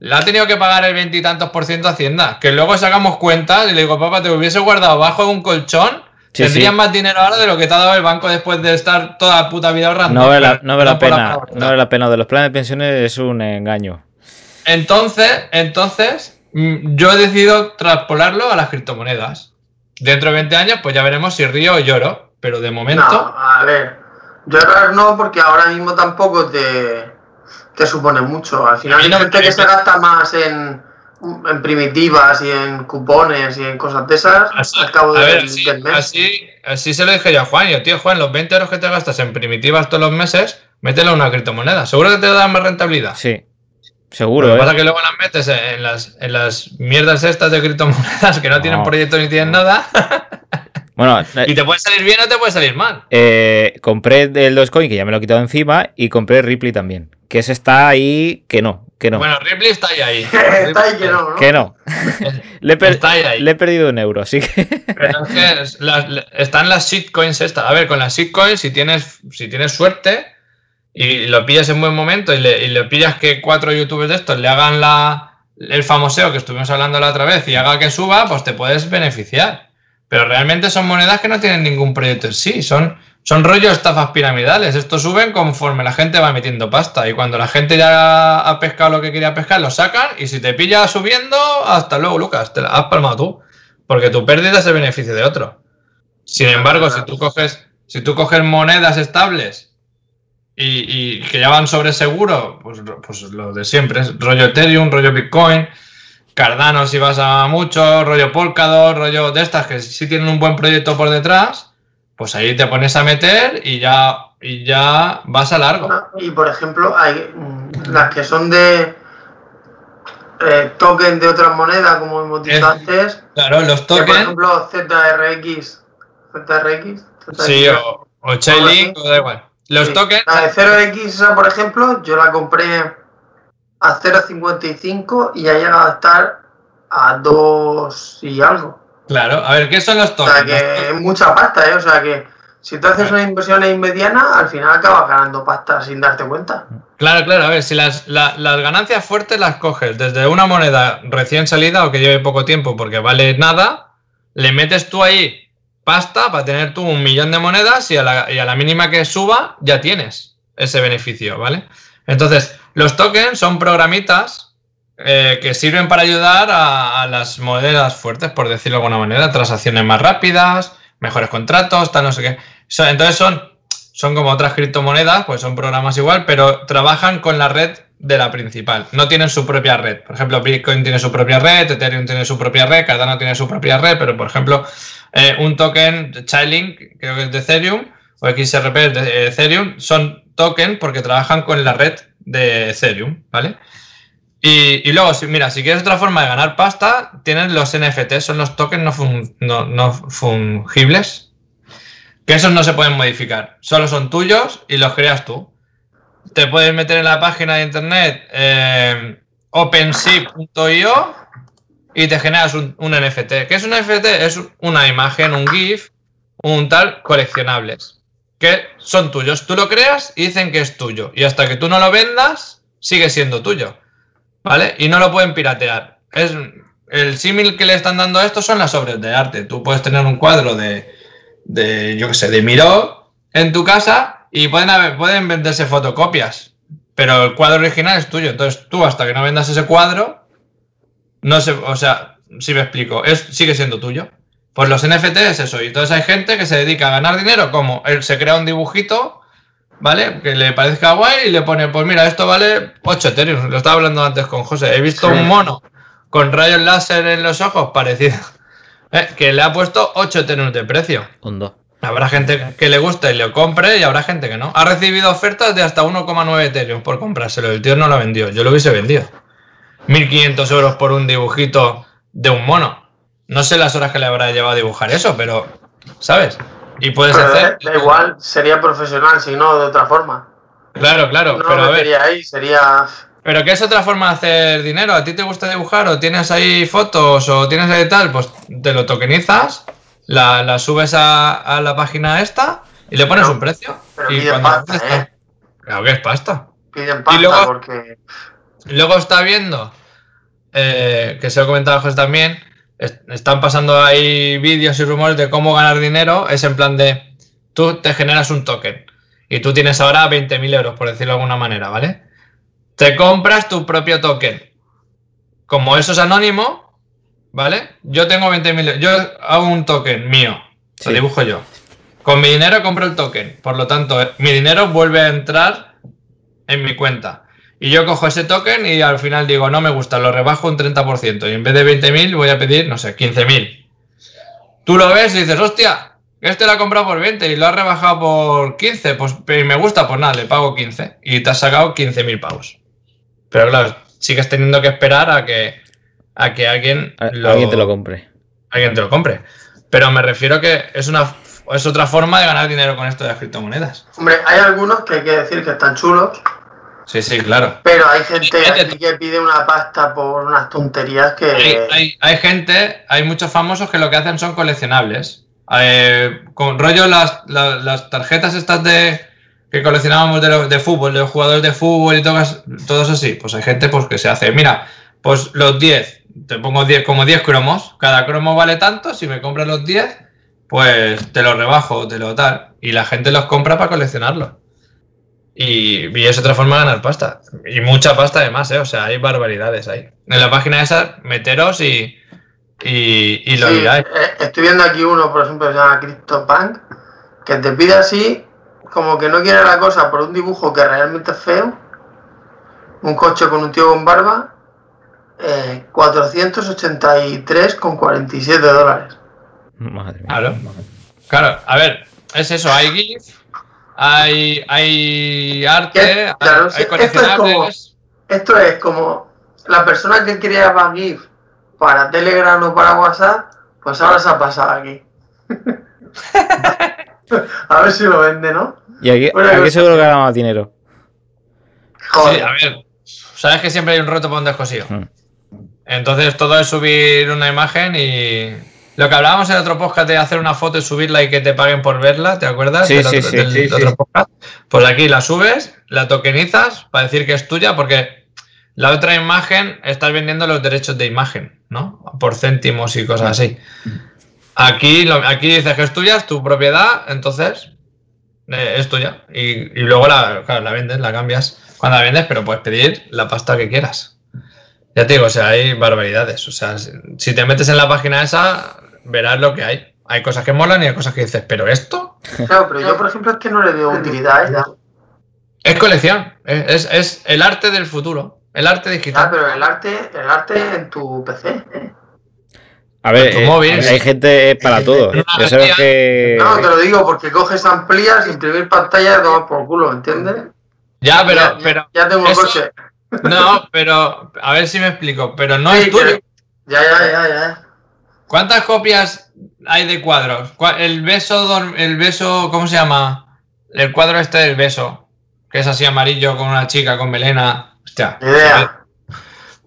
le ha tenido que pagar el veintitantos por ciento a Hacienda. Que luego sacamos cuentas y le digo, papá, te hubiese guardado bajo un colchón, Sí, tendrías sí. más dinero ahora de lo que te ha dado el banco después de estar toda la puta vida ahorrando. No vale la, no vale la pena. No vale la pena. De los planes de pensiones es un engaño. Entonces, entonces, mm, yo he decidido traspolarlo a las criptomonedas. Dentro de 20 años, pues ya veremos si río o lloro. Pero de momento, No, a ver. Llorar no, porque ahora mismo tampoco te, te supone mucho. Al final hay no gente que se gasta más en, en primitivas y en cupones y en cosas de esas Así, al cabo a del, ver, así, del mes. así, así se lo dije yo a Juan. Yo, tío, Juan, los 20 euros que te gastas en primitivas todos los meses, mételo en una criptomoneda. Seguro que te da más rentabilidad. Sí. Seguro, Lo que ¿eh? pasa es que luego las metes en las, en las mierdas estas de criptomonedas que no, tienen No. proyecto ni tienen nada. Bueno, eh, y te puede salir bien o te puede salir mal. eh, compré el Dogecoin, que ya me lo he quitado encima, y compré Ripley también. Que ese está ahí, que no, que no. Bueno, Ripley está ahí. ahí. Está ahí que no, ¿no? Que no. le, he per- Está ahí, ahí. le he perdido un euro, así que. Pero es que las- están las shitcoins estas. A ver, con las shitcoins, si tienes, si tienes suerte y lo pillas en buen momento y le, y le pillas que cuatro youtubers de estos le hagan la, el famoseo que estuvimos hablando la otra vez y haga que suba, pues te puedes beneficiar. Pero realmente son monedas que no tienen ningún proyecto en sí. Son, son rollo estafas piramidales. Estos suben conforme la gente va metiendo pasta. Y cuando la gente ya ha pescado lo que quería pescar, lo sacan. Y si te pilla subiendo, hasta luego, Lucas. Te la has palmado tú. Porque tu pérdida es el beneficio de otro. Sin embargo, si tú coges, si tú coges monedas estables y, y que ya van sobre seguro, pues, pues lo de siempre, es rollo Ethereum, rollo Bitcoin, Cardano si vas a mucho, rollo Polkadot, rollo de estas que sí tienen un buen proyecto por detrás, pues ahí te pones a meter y ya, y ya vas a largo. No, Y por ejemplo, hay mm, las que son de eh, token de otras monedas, como hemos dicho antes. Claro, los que por tokens, ejemplo, ZRX. ZRX. sí, o, o Chainlink, o da igual. Los Sí. tokens, La de 0x, esa, por ejemplo, yo la compré a 0.55 y ha llegado a estar a 2 y algo. claro, a ver, ¿qué son los O sea tokens? que es mucha pasta, ¿eh? O sea que si tú haces una inversión ahí mediana, al final acabas ganando pasta sin darte cuenta. Claro, claro, a ver, si las, la- las ganancias fuertes las coges desde una moneda recién salida o que lleve poco tiempo porque vale nada, le metes tú ahí pasta para tener tú un millón de monedas y a la, y a la mínima que suba ya tienes ese beneficio, ¿vale? Entonces, los tokens son programitas eh, que sirven para ayudar a, las monedas fuertes, por decirlo de alguna manera, transacciones más rápidas, mejores contratos, tal, no sé qué. Entonces son, son como otras criptomonedas, pues son programas igual, pero trabajan con la red de la principal. No tienen su propia red. Por ejemplo, Bitcoin tiene su propia red, Ethereum tiene su propia red, Cardano tiene su propia red, pero por ejemplo, eh, un token Chainlink, creo que es de Ethereum, o XRP de Ethereum, son tokens porque trabajan con la red de Ethereum, ¿vale? Y, y, luego, mira, si quieres otra forma de ganar pasta, tienes los NFT, son los tokens no, no, no, fungibles, que esos no se pueden modificar, solo son tuyos y los creas tú. Te puedes meter en la página de internet eh, y te generas un, un, NFT. ¿Qué es un NFT? Es una imagen, un GIF, un tal, coleccionables, que son tuyos. Tú lo creas y dicen que es tuyo. Y hasta que tú no lo vendas, sigue siendo tuyo. ¿Vale? Y no lo pueden piratear. Es, el símil que le están dando a esto son las obras de arte. Tú puedes tener un cuadro de, de yo qué sé, de Miró en tu casa y pueden, haber, pueden venderse fotocopias. Pero el cuadro original es tuyo. Entonces tú, hasta que no vendas ese cuadro, no sé, o sea, si me explico, es, sigue siendo tuyo. Pues los NFT es eso. Y entonces hay gente que se dedica a ganar dinero, como él se crea un dibujito, ¿vale? Que le parezca guay y le pone, pues mira, esto vale 8 Ethereum. Lo estaba hablando antes con José. He visto sí. un mono con rayos láser en los ojos, parecido. ¿eh? Que le ha puesto 8 Ethereum de precio. Hondo. Habrá gente que le guste y lo compre y habrá gente que no. Ha recibido ofertas de hasta 1,9 Ethereum por comprárselo. El tío no lo vendió. Yo lo hubiese vendido. 1.500 euros por un dibujito de un mono. No sé las horas que le habrá llevado a dibujar eso, pero, ¿sabes? Y puedes pero hacer. Da igual, sería profesional, si no, de otra forma. Claro, claro, no pero a ver. ahí, sería. Pero ¿qué es otra forma de hacer dinero? ¿A ti te gusta dibujar o tienes ahí fotos o tienes ahí tal? Pues te lo tokenizas, la, la subes a, a, la página esta y le pones pero, un precio. Pero y piden pasta, está... ¿eh? Claro que es pasta. Piden pasta y luego, porque. Luego está viendo, eh, que se lo comentaba José también, están pasando ahí vídeos y rumores de cómo ganar dinero. Es en plan de, tú te generas un token y tú tienes ahora 20.000 euros, por decirlo de alguna manera, ¿vale? Te compras tu propio token. Como eso es anónimo, ¿vale? Yo tengo 20.000 yo hago un token mío, sí. lo dibujo yo. Con mi dinero compro el token, por lo tanto, mi dinero vuelve a entrar en mi cuenta. Y yo cojo ese token y al final digo, no me gusta, lo rebajo un 30%. Y en vez de 20.000 voy a pedir, no sé, 15.000. Tú lo ves y dices, hostia, este lo ha comprado por 20 y lo ha rebajado por 15. Pues y me gusta, pues nada, le pago 15. Y te has sacado 15.000 pavos. Pero claro, sigues teniendo que esperar a que, a que alguien, lo, alguien te lo compre. Alguien te lo compre. Pero me refiero que es una es otra forma de ganar dinero con esto de las criptomonedas. Hombre, hay algunos que hay que decir que están chulos. Sí, sí, claro. Pero hay gente aquí que pide una pasta por unas tonterías que. Hay, hay, hay gente, hay muchos famosos que lo que hacen son coleccionables. Eh, con rollo las, las, las, tarjetas estas de que coleccionábamos de, los, de fútbol, de los jugadores de fútbol y todas, todos así. Pues hay gente pues, que se hace. Mira, pues los 10, te pongo 10 como 10 cromos. Cada cromo vale tanto. Si me compras los 10, pues te lo rebajo, te lo tal. Y la gente los compra para coleccionarlos. Y, y, es otra forma de ganar pasta. Y mucha pasta además, ¿eh? O sea, hay barbaridades ahí. En la página esa, meteros y, y, y lo sí. Eh, estoy viendo aquí uno, por ejemplo, que se llama CryptoPunk, que te pide así, como que no quiere la cosa por un dibujo que realmente es feo. Un coche con un tío con barba. Eh, 483,47 dólares. Madre mía. Claro. Claro, a ver, es eso, hay GIF, hay, hay arte, claro, hay, sí, hay coleccionables. Esto es, como, esto es como la persona que creaba GIF para Telegram o para WhatsApp, pues ahora se ha pasado aquí. a ver si lo vende, ¿no? Y aquí, bueno, aquí seguro que gana más dinero. Joder. Sí, a ver, sabes que siempre hay un roto para un descosido. Mm. Entonces todo es subir una imagen y lo que hablábamos en otro podcast de hacer una foto y subirla y que te paguen por verla, ¿te acuerdas? Sí, del sí, otro, sí, del sí, otro podcast. Pues aquí la subes, la tokenizas para decir que es tuya, porque la otra imagen estás vendiendo los derechos de imagen, ¿no? Por céntimos y cosas así. Aquí, lo, aquí dices que es tuya, es tu propiedad, entonces eh, es tuya. Y, y luego la, claro, la vendes, la cambias cuando la vendes, pero puedes pedir la pasta que quieras. Ya te digo, o sea, hay barbaridades. O sea, si- si te metes en la página esa, verás lo que hay. Hay cosas que molan y hay cosas que dices, pero esto Claro, pero yo, por ejemplo, es que no le veo utilidad a esto. es colección. Es, es- es el arte del futuro. El arte Ah, digital. pero el arte, el arte en tu PC. A ver, tu eh, móvil. hay gente eh, para todo. Que. No, te lo digo porque coges, amplías, imprimir pantalla y tomar por culo, ¿entiendes? Ya, pero, ya, pero. ya tengo eso- coche. No, pero. A ver si me explico. Pero no Sí, es tuyo. Ya, ya, ya, ya. ¿Cuántas copias hay de cuadros? ¿Cuál- El beso, el beso, ¿cómo se llama? El cuadro este del beso, que es así amarillo con una chica con melena. Hostia.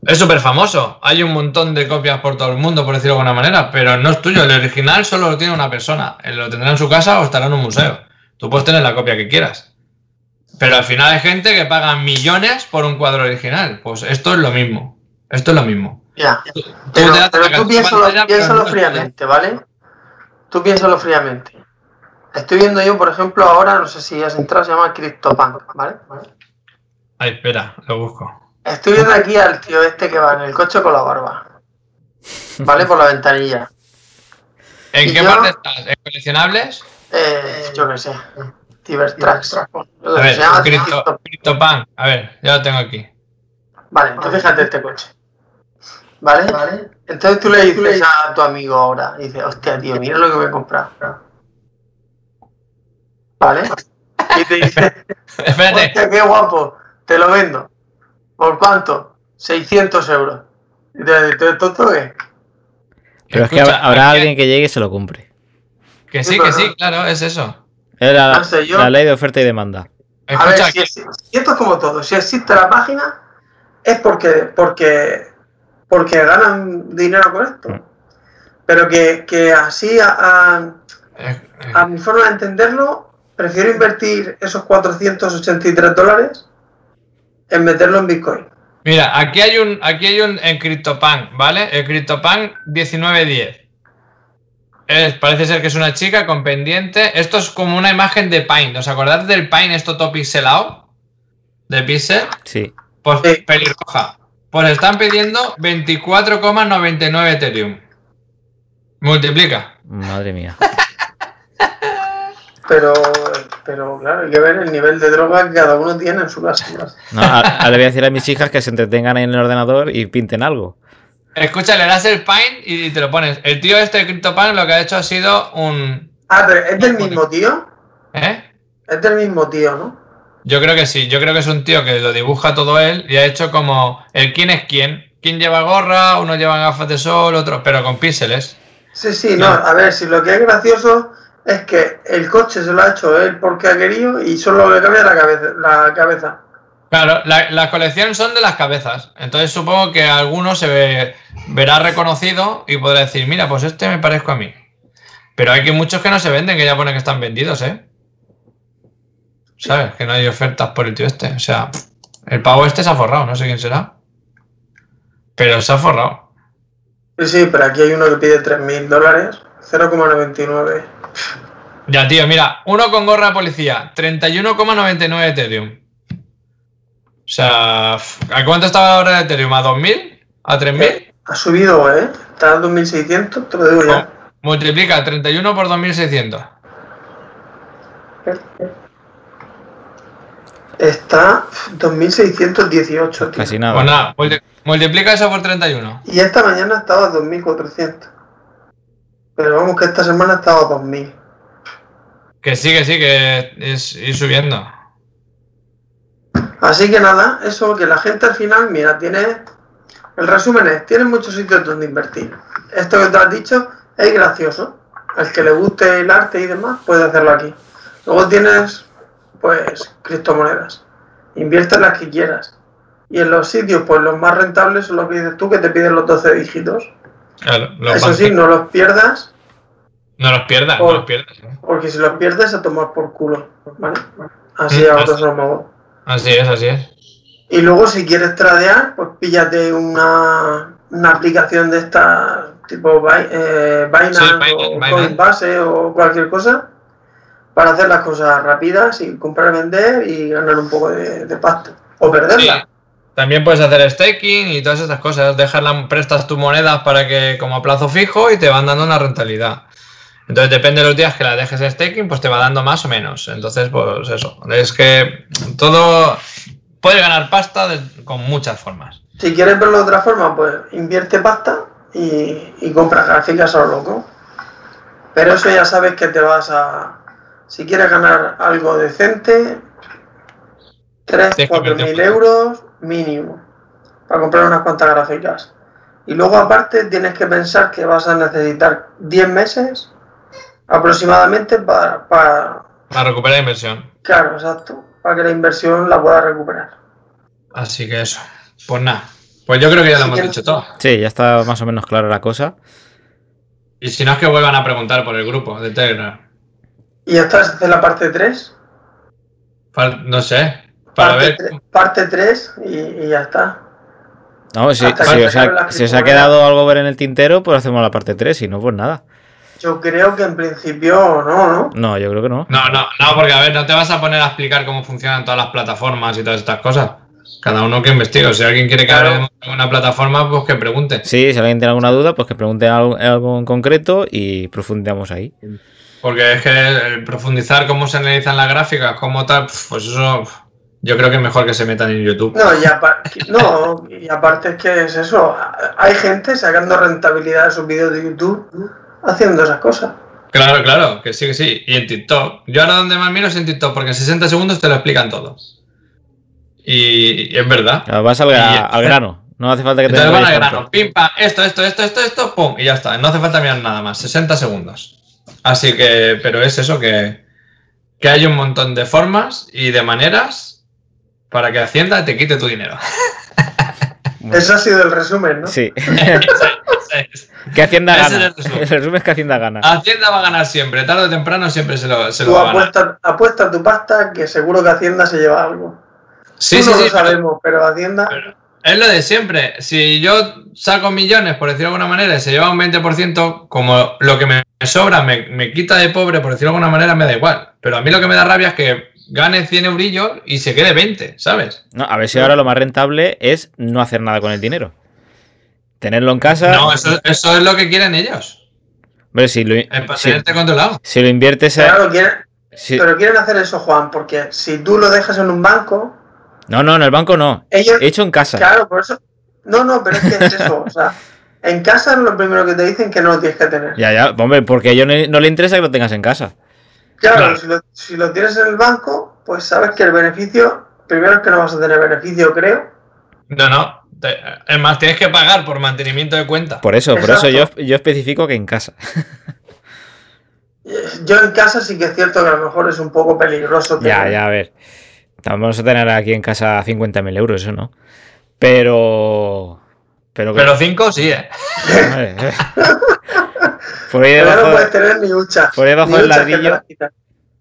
Es súper famoso. Hay un montón de copias por todo el mundo, por decirlo de alguna manera, pero no es tuyo. El original solo lo tiene una persona. Él lo tendrá en su casa o estará en un museo. Tú puedes tener la copia que quieras. Pero al final hay gente que paga millones por un cuadro original. Pues esto es lo mismo. Esto es lo mismo. Ya. Tú Pero, tú piénsalo, pantalla, fríamente, ¿vale? Tú piénsalo fríamente. Estoy viendo yo, por ejemplo, ahora, no sé si has entrado, se llama CryptoPunk, ¿vale? Ay, espera, lo busco. Estoy viendo aquí al tío este que va en el coche con la barba. ¿Vale? Por la ventanilla. ¿En Y qué yo- parte estás? ¿En coleccionables? Eh, yo qué sé. Cybertrax. A ver, Crypto, Crypto- CryptoPunk. A ver, ya lo tengo aquí. Vale, tú fíjate este coche. ¿Vale? Entonces tú le dices a tu amigo ahora, y dices, hostia, tío, mira lo que voy a comprar. ¿Vale? Y te dice, Espérate. hostia, qué guapo, te lo vendo. ¿Por cuánto? 600 euros. Y te dice, ¿tú eres tonto qué? Pero es que habrá, alguien que llegue y se lo compre. Que sí, que sí, claro, es eso. Es la, No sé, yo- la ley de oferta y demanda. A ver, si, es- si esto es como todo, si existe la página, es porque, porque, porque ganan dinero con esto. Pero que, que así a, a- a mi forma de entenderlo, prefiero invertir esos 483 dólares en meterlo en Bitcoin. Mira, aquí hay un, aquí hay un en CryptoPunk, ¿vale? El CryptoPunk 1910. Es, parece ser que es una chica con pendiente. Esto es como una imagen de Paint. ¿Os acordáis del Paint, esto todo pixelado? De pixel. Sí. Pues Sí. pelirroja. Pues están pidiendo 24,99 Ethereum. Multiplica. Madre mía. Pero, pero claro, hay que ver el nivel de droga que cada uno tiene en su casa. No, ahora le voy a decir a mis hijas que se entretengan ahí en el ordenador y pinten algo. Escucha, le das el Paint y te lo pones. El tío este de CryptoPunk lo que ha hecho ha sido un. Ah, pero es del mismo tío. ¿Eh? Es del mismo tío, ¿no? Yo creo que sí, yo creo que es un tío que lo dibuja todo él y ha hecho como el quién es quién. Quién lleva gorra, uno lleva gafas de sol, otro, pero con píxeles. Sí, sí, no, a ver, si lo que es gracioso es que el coche se lo ha hecho él porque ha querido y solo le cambia la cabeza. La cabeza. Claro, la- las colecciones son de las cabezas. Entonces supongo que alguno se ve- verá reconocido y podrá decir, mira, pues este me parezco a mí. Pero hay que muchos que no se venden, que ya ponen que están vendidos, ¿eh? ¿Sabes? Que no hay ofertas por el tío este. O sea, el pavo este se ha forrado, no sé quién será. Pero se ha forrado. Sí, sí, pero aquí hay uno que pide 3.000 dólares, 0,99. Ya, tío, mira, uno con gorra de policía, 31,99 Ethereum. O sea, ¿a cuánto estaba ahora de Ethereum? ¿A 2.000? ¿A 3.000? Ha subido, ¿eh? Está a 2.600, te lo digo ya. Multiplica 31 por 2.600. Está 2.618, tío. Casi nada. Pues nada, multi- multiplica eso por 31. Y esta mañana estaba a 2.400. Pero vamos que esta semana estaba a 2.000. Que sí, que sí, que es ir subiendo. Así que nada, eso que la gente al final, mira, tiene. El resumen es: tiene muchos sitios donde invertir. Esto que te has dicho es gracioso. Al que le guste el arte y demás, puede hacerlo aquí. Luego tienes, pues, criptomonedas. Invierte las que quieras. Y en los sitios, pues los más rentables son los que dices tú, que te piden los 12 dígitos. Claro, Eso sí, no los pierdas, no los pierdas, no los pierdas. ¿eh? porque si los pierdes, a tomar por culo. ¿Vale? Así Mm, a otros así. Así es, así es. Y luego si quieres tradear, pues píllate una, una aplicación de esta tipo eh, Binance Sí, Binance, o Binance. Coinbase o cualquier cosa para hacer las cosas rápidas y comprar, vender y ganar un poco de, de pasta. O perderla. Sí. También puedes hacer staking y todas esas cosas. Dejarla, prestas tus monedas para que como a plazo fijo y te van dando una rentabilidad. Entonces depende de los días que la dejes en staking, pues te va dando más o menos. Entonces, pues eso. Es que todo puede ganar pasta de- con muchas formas. Si quieres verlo de otra forma, pues invierte pasta y, y compra gráficas a lo loco. Pero eso ya sabes que te vas a. Si quieres ganar algo decente, 3, Tienes que 4 invertir mil euros mínimo para comprar unas cuantas gráficas. Y luego, aparte, tienes que pensar que vas a necesitar 10 meses aproximadamente para. para Para recuperar inversión. claro, exacto. Para que la inversión la puedas recuperar. Así que eso. Pues nada. Pues yo creo que ya lo hemos dicho todo. Sí, ya está más o menos clara la cosa. Y si no es que vuelvan a preguntar por el grupo de Telegram. Y ya está, esta es la parte 3. Fal- No sé. Para parte, ver. parte 3 y, y ya está. No, si, si os ha, las si os ha criptomonedas. quedado algo ver en el tintero, pues hacemos la parte 3, si no, pues nada. Yo creo que en principio no, ¿no? No, yo creo que no. No, no, no, porque a ver, no te vas a poner a explicar cómo funcionan todas las plataformas y todas estas cosas. Cada uno que investigue. Si alguien quiere que Claro. hablemos de una plataforma, pues que pregunte. Sí, si alguien tiene alguna duda, pues que pregunte algo, algo en concreto y profundizamos ahí. Porque es que el profundizar cómo se analizan las gráficas, cómo tal, pues eso yo creo que es mejor que se metan en YouTube. No, y, no, y aparte es que es eso. Hay gente sacando rentabilidad de sus vídeos de YouTube haciendo esas cosas. Claro, claro, que sí, que sí. Y en TikTok. Yo ahora donde más miro es en TikTok, porque en 60 segundos te lo explican todo. Y, y es verdad. Claro, Vas al, Y- gra- al grano. No hace falta que te Entonces van al grano, pim, pam, esto, esto, esto, esto, esto, pum, y ya está. No hace falta mirar nada más, 60 segundos. Así que, pero es eso, que, que hay un montón de formas y de maneras para que Hacienda te quite tu dinero. Ese ha sido el resumen, ¿no? Sí. que Hacienda Ese gana. es el resumen. El resumen es que Hacienda gana. Hacienda va a ganar siempre, tarde o temprano siempre se lo, se lo Tú va a ganar. apuesta, apuesta tu pasta que seguro que Hacienda se lleva algo. Sí, Tú sí, no sí, lo sabemos, pero Hacienda. Es lo de siempre. Si yo saco millones, por decirlo de alguna manera, y se lleva un 20%, como lo que me sobra me, me quita de pobre, por decirlo de alguna manera, me da igual. Pero a mí lo que me da rabia es que gane 100 eurillos y se quede 20, ¿sabes? No, a ver si ahora lo más rentable es no hacer nada con el dinero. Tenerlo en casa. No, eso, eso es lo que quieren ellos. Hombre, si lo, Es para si, tenerte controlado. si lo inviertes. a- Claro, quieren, si- pero quieren hacer eso, Juan, porque si tú lo dejas en un banco, No, no, en el banco no. ellos. Hecho en casa. Claro, por eso. No, no, pero es que es eso. o sea, en casa es lo primero que te dicen que no lo tienes que tener. Ya, ya, hombre, porque a ellos no, no le interesa que lo tengas en casa. Claro, Claro. Si, lo, si lo tienes en el banco, pues sabes que el beneficio. Primero es que no vas a tener beneficio, creo. No, no. Es más, tienes que pagar por mantenimiento de cuenta. Por eso, por eso yo, yo especifico que en casa. Yo en casa sí que es cierto que a lo mejor es un poco peligroso. Ya, tener- ya, a ver. Vamos a tener aquí en casa 50.000 euros, eso no. Pero. Pero, que- Pero 5 sí, ¿eh? Eh. Por ahí Pero no debajo. puedes tener ni huchas. por ahí debajo del ladrillo.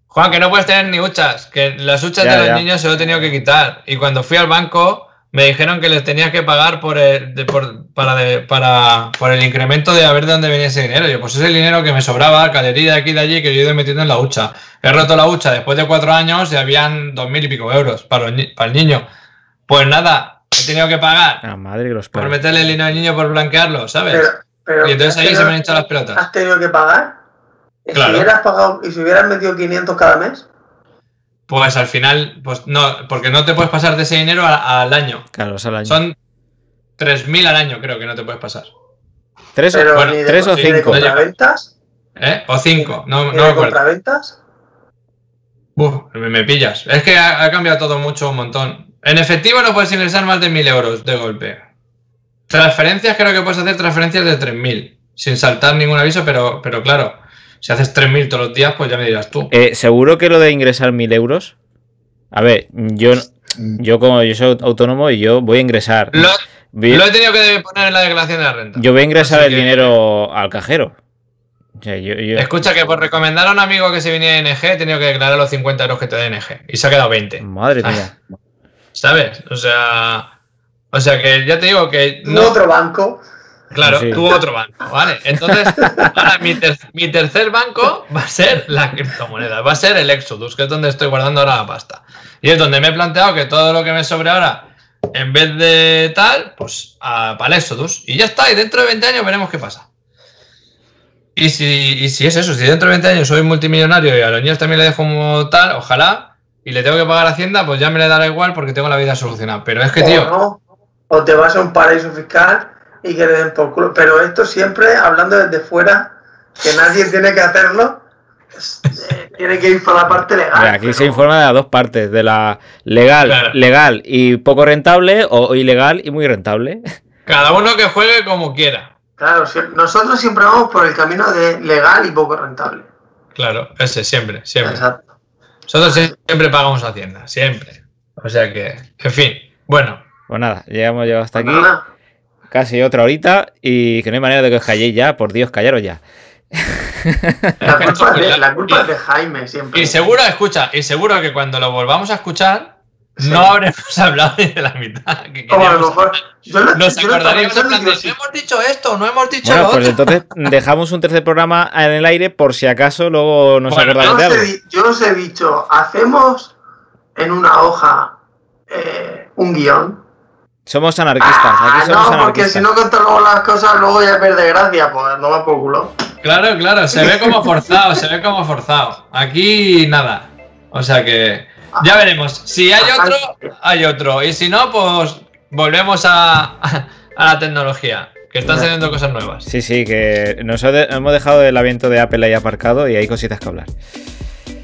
Juan, que no puedes tener ni huchas, que las huchas Ya, de los ya. niños se lo he tenido que quitar. Y cuando fui al banco, me dijeron que les tenías que pagar por el, de- por, para, de- para, por el incremento de a ver de dónde venía ese dinero. Yo, pues es el dinero que me sobraba, calería de aquí y de allí, que yo he ido metiendo en la hucha. He roto la hucha después de cuatro años y habían dos mil y pico euros para, el niño. Pues nada, he tenido que pagar Ah, madre que los por meterle el dinero al niño por blanquearlo, ¿sabes? Pero, pero y entonces ¿has ahí se me han echado las pelotas. ¿Has tenido que pagar? ¿Y Claro. Si hubieras pagado y si hubieras metido 500 cada mes, Pues al final, pues no, porque no te puedes pasar de ese dinero a- al año. Claro, es al año. Son 3.000 al año, creo que no te puedes pasar. ¿Tres, o- pero bueno, ni de, tres o ni de cinco? compraventas, ¿Eh? O 5, no, ni no me de acuerdo. compraventas. Uf, me, me pillas. Es que ha, ha cambiado todo mucho, un montón. En efectivo no puedes ingresar más de 1.000 euros de golpe. Transferencias, creo que puedes hacer transferencias de 3.000, sin saltar ningún aviso, pero, pero claro, si haces 3.000 todos los días, pues ya me dirás tú. Eh, Seguro que lo de ingresar mil euros. A ver, yo, yo como yo soy autónomo y yo voy a ingresar. Lo, voy- lo he tenido que poner en la declaración de la renta. yo voy a ingresar Así el que- dinero al cajero. O sea, yo- yo- Escucha que por recomendar a un amigo que se viniera de ING, he tenido que declarar los 50 euros que te da ING. Y se ha quedado 20. Madre mía. ¿Sabes? O sea. O sea que ya te digo que No no. otro banco. Claro, Sí. tú otro banco, ¿vale? Entonces, ahora mi, ter- mi tercer banco va a ser la criptomoneda, va a ser el Exodus, que es donde estoy guardando ahora la pasta. Y es donde me he planteado que todo lo que me sobre ahora, en vez de tal, pues a- para el Exodus. Y ya está, y dentro de 20 años veremos qué pasa. Y si, y si es eso, si dentro de 20 años soy multimillonario y a los niños también le dejo como tal, ojalá, y le tengo que pagar a Hacienda, pues ya me le dará igual porque tengo la vida solucionada. Pero es que, O tío, no, o te vas a un paraíso fiscal y que le den por culo. Pero esto siempre hablando desde fuera, que nadie tiene que hacerlo, es- eh, tiene que ir por la parte legal. Aquí pero- se informa de las dos partes, de la legal, Claro. legal y poco rentable o ilegal y muy rentable. cada uno que juegue como quiera. Claro, nosotros siempre vamos por el camino de legal y poco rentable. Claro, ese siempre, siempre. Exacto. Nosotros siempre pagamos Hacienda, siempre. O sea que, en fin, bueno, Pues nada, llegamos llegado hasta aquí, Nada, casi otra horita y que no hay manera de que os calléis ya, por Dios, callaros ya. La culpa, es de, la culpa es de Jaime siempre. y seguro, escucha, y seguro que cuando lo volvamos a escuchar, Sí. no habremos hablado ni de la mitad. Que Como a lo mejor. Yo lo, Nos yo acordaríamos plan de, no hemos dicho esto, no hemos dicho Bueno, lo pues otro". entonces dejamos un tercer programa en el aire por si acaso luego nos Bueno, yo, acordamos de os he, algo. yo os he dicho, hacemos en una hoja eh, un guion. Somos anarquistas, Ah, aquí somos no, porque anarquistas. si no luego las cosas, luego ya pierde gracia, pues no va por culo. Claro, claro, se ve como forzado, se ve como forzado. Aquí nada. O sea que ya veremos. Si hay otro, hay otro. Y si no, pues volvemos a, a la tecnología. Que están saliendo cosas nuevas. Sí, sí, que nos hemos dejado el aviento de Apple ahí aparcado y hay cositas que hablar.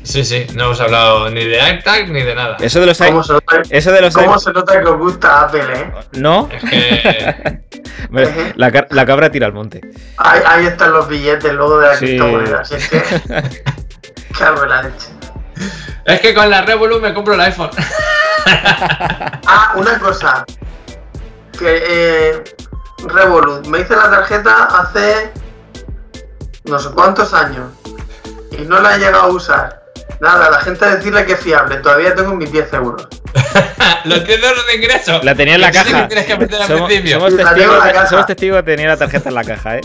Sí, sí, no hemos hablado ni de AirTag ni de nada. Eso de los ¿Cómo se nota, eso de los cómo se nota que os gusta Apple, eh? no, Es que la, ca- la cabra tira al monte. Ahí, ahí están los billetes luego de la Sí. criptomoneda. Así es que. Cago en la leche. Es que con la Revolut me compro el iPhone. Ah, una cosa. Que eh, Revolut, me hice la tarjeta hace no sé cuántos años y no la he llegado a usar. Nada, la gente decirle que es fiable, todavía tengo mis 10 euros. Los 10 euros de ingreso. La tenía en la sí que caja. tienes que meter al Somos, principio. somos testigos, la de- caja. somos testigos de tener la tarjeta en la caja, ¿eh?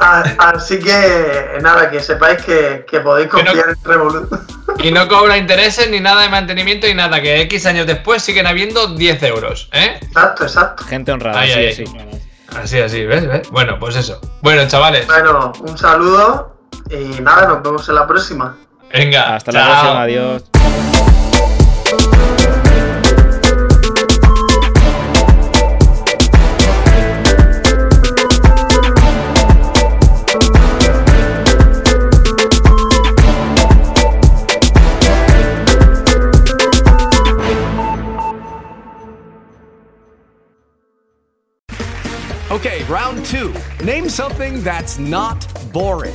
Ah, Así que nada, que sepáis que, que podéis Que no- confiar en Revolut. Y no cobra intereses ni nada de mantenimiento y nada. Que X años después siguen habiendo 10 euros. ¿Eh? Exacto, exacto. Gente honrada, Ahí, sí, ahí. sí. Así, así, ¿ves? ¿ves? Bueno, pues eso. Bueno, chavales. Bueno, un saludo y nada, nos vemos en la próxima. Venga. Hasta la chao. próxima, adiós. Okay, round two. Name something that's not boring.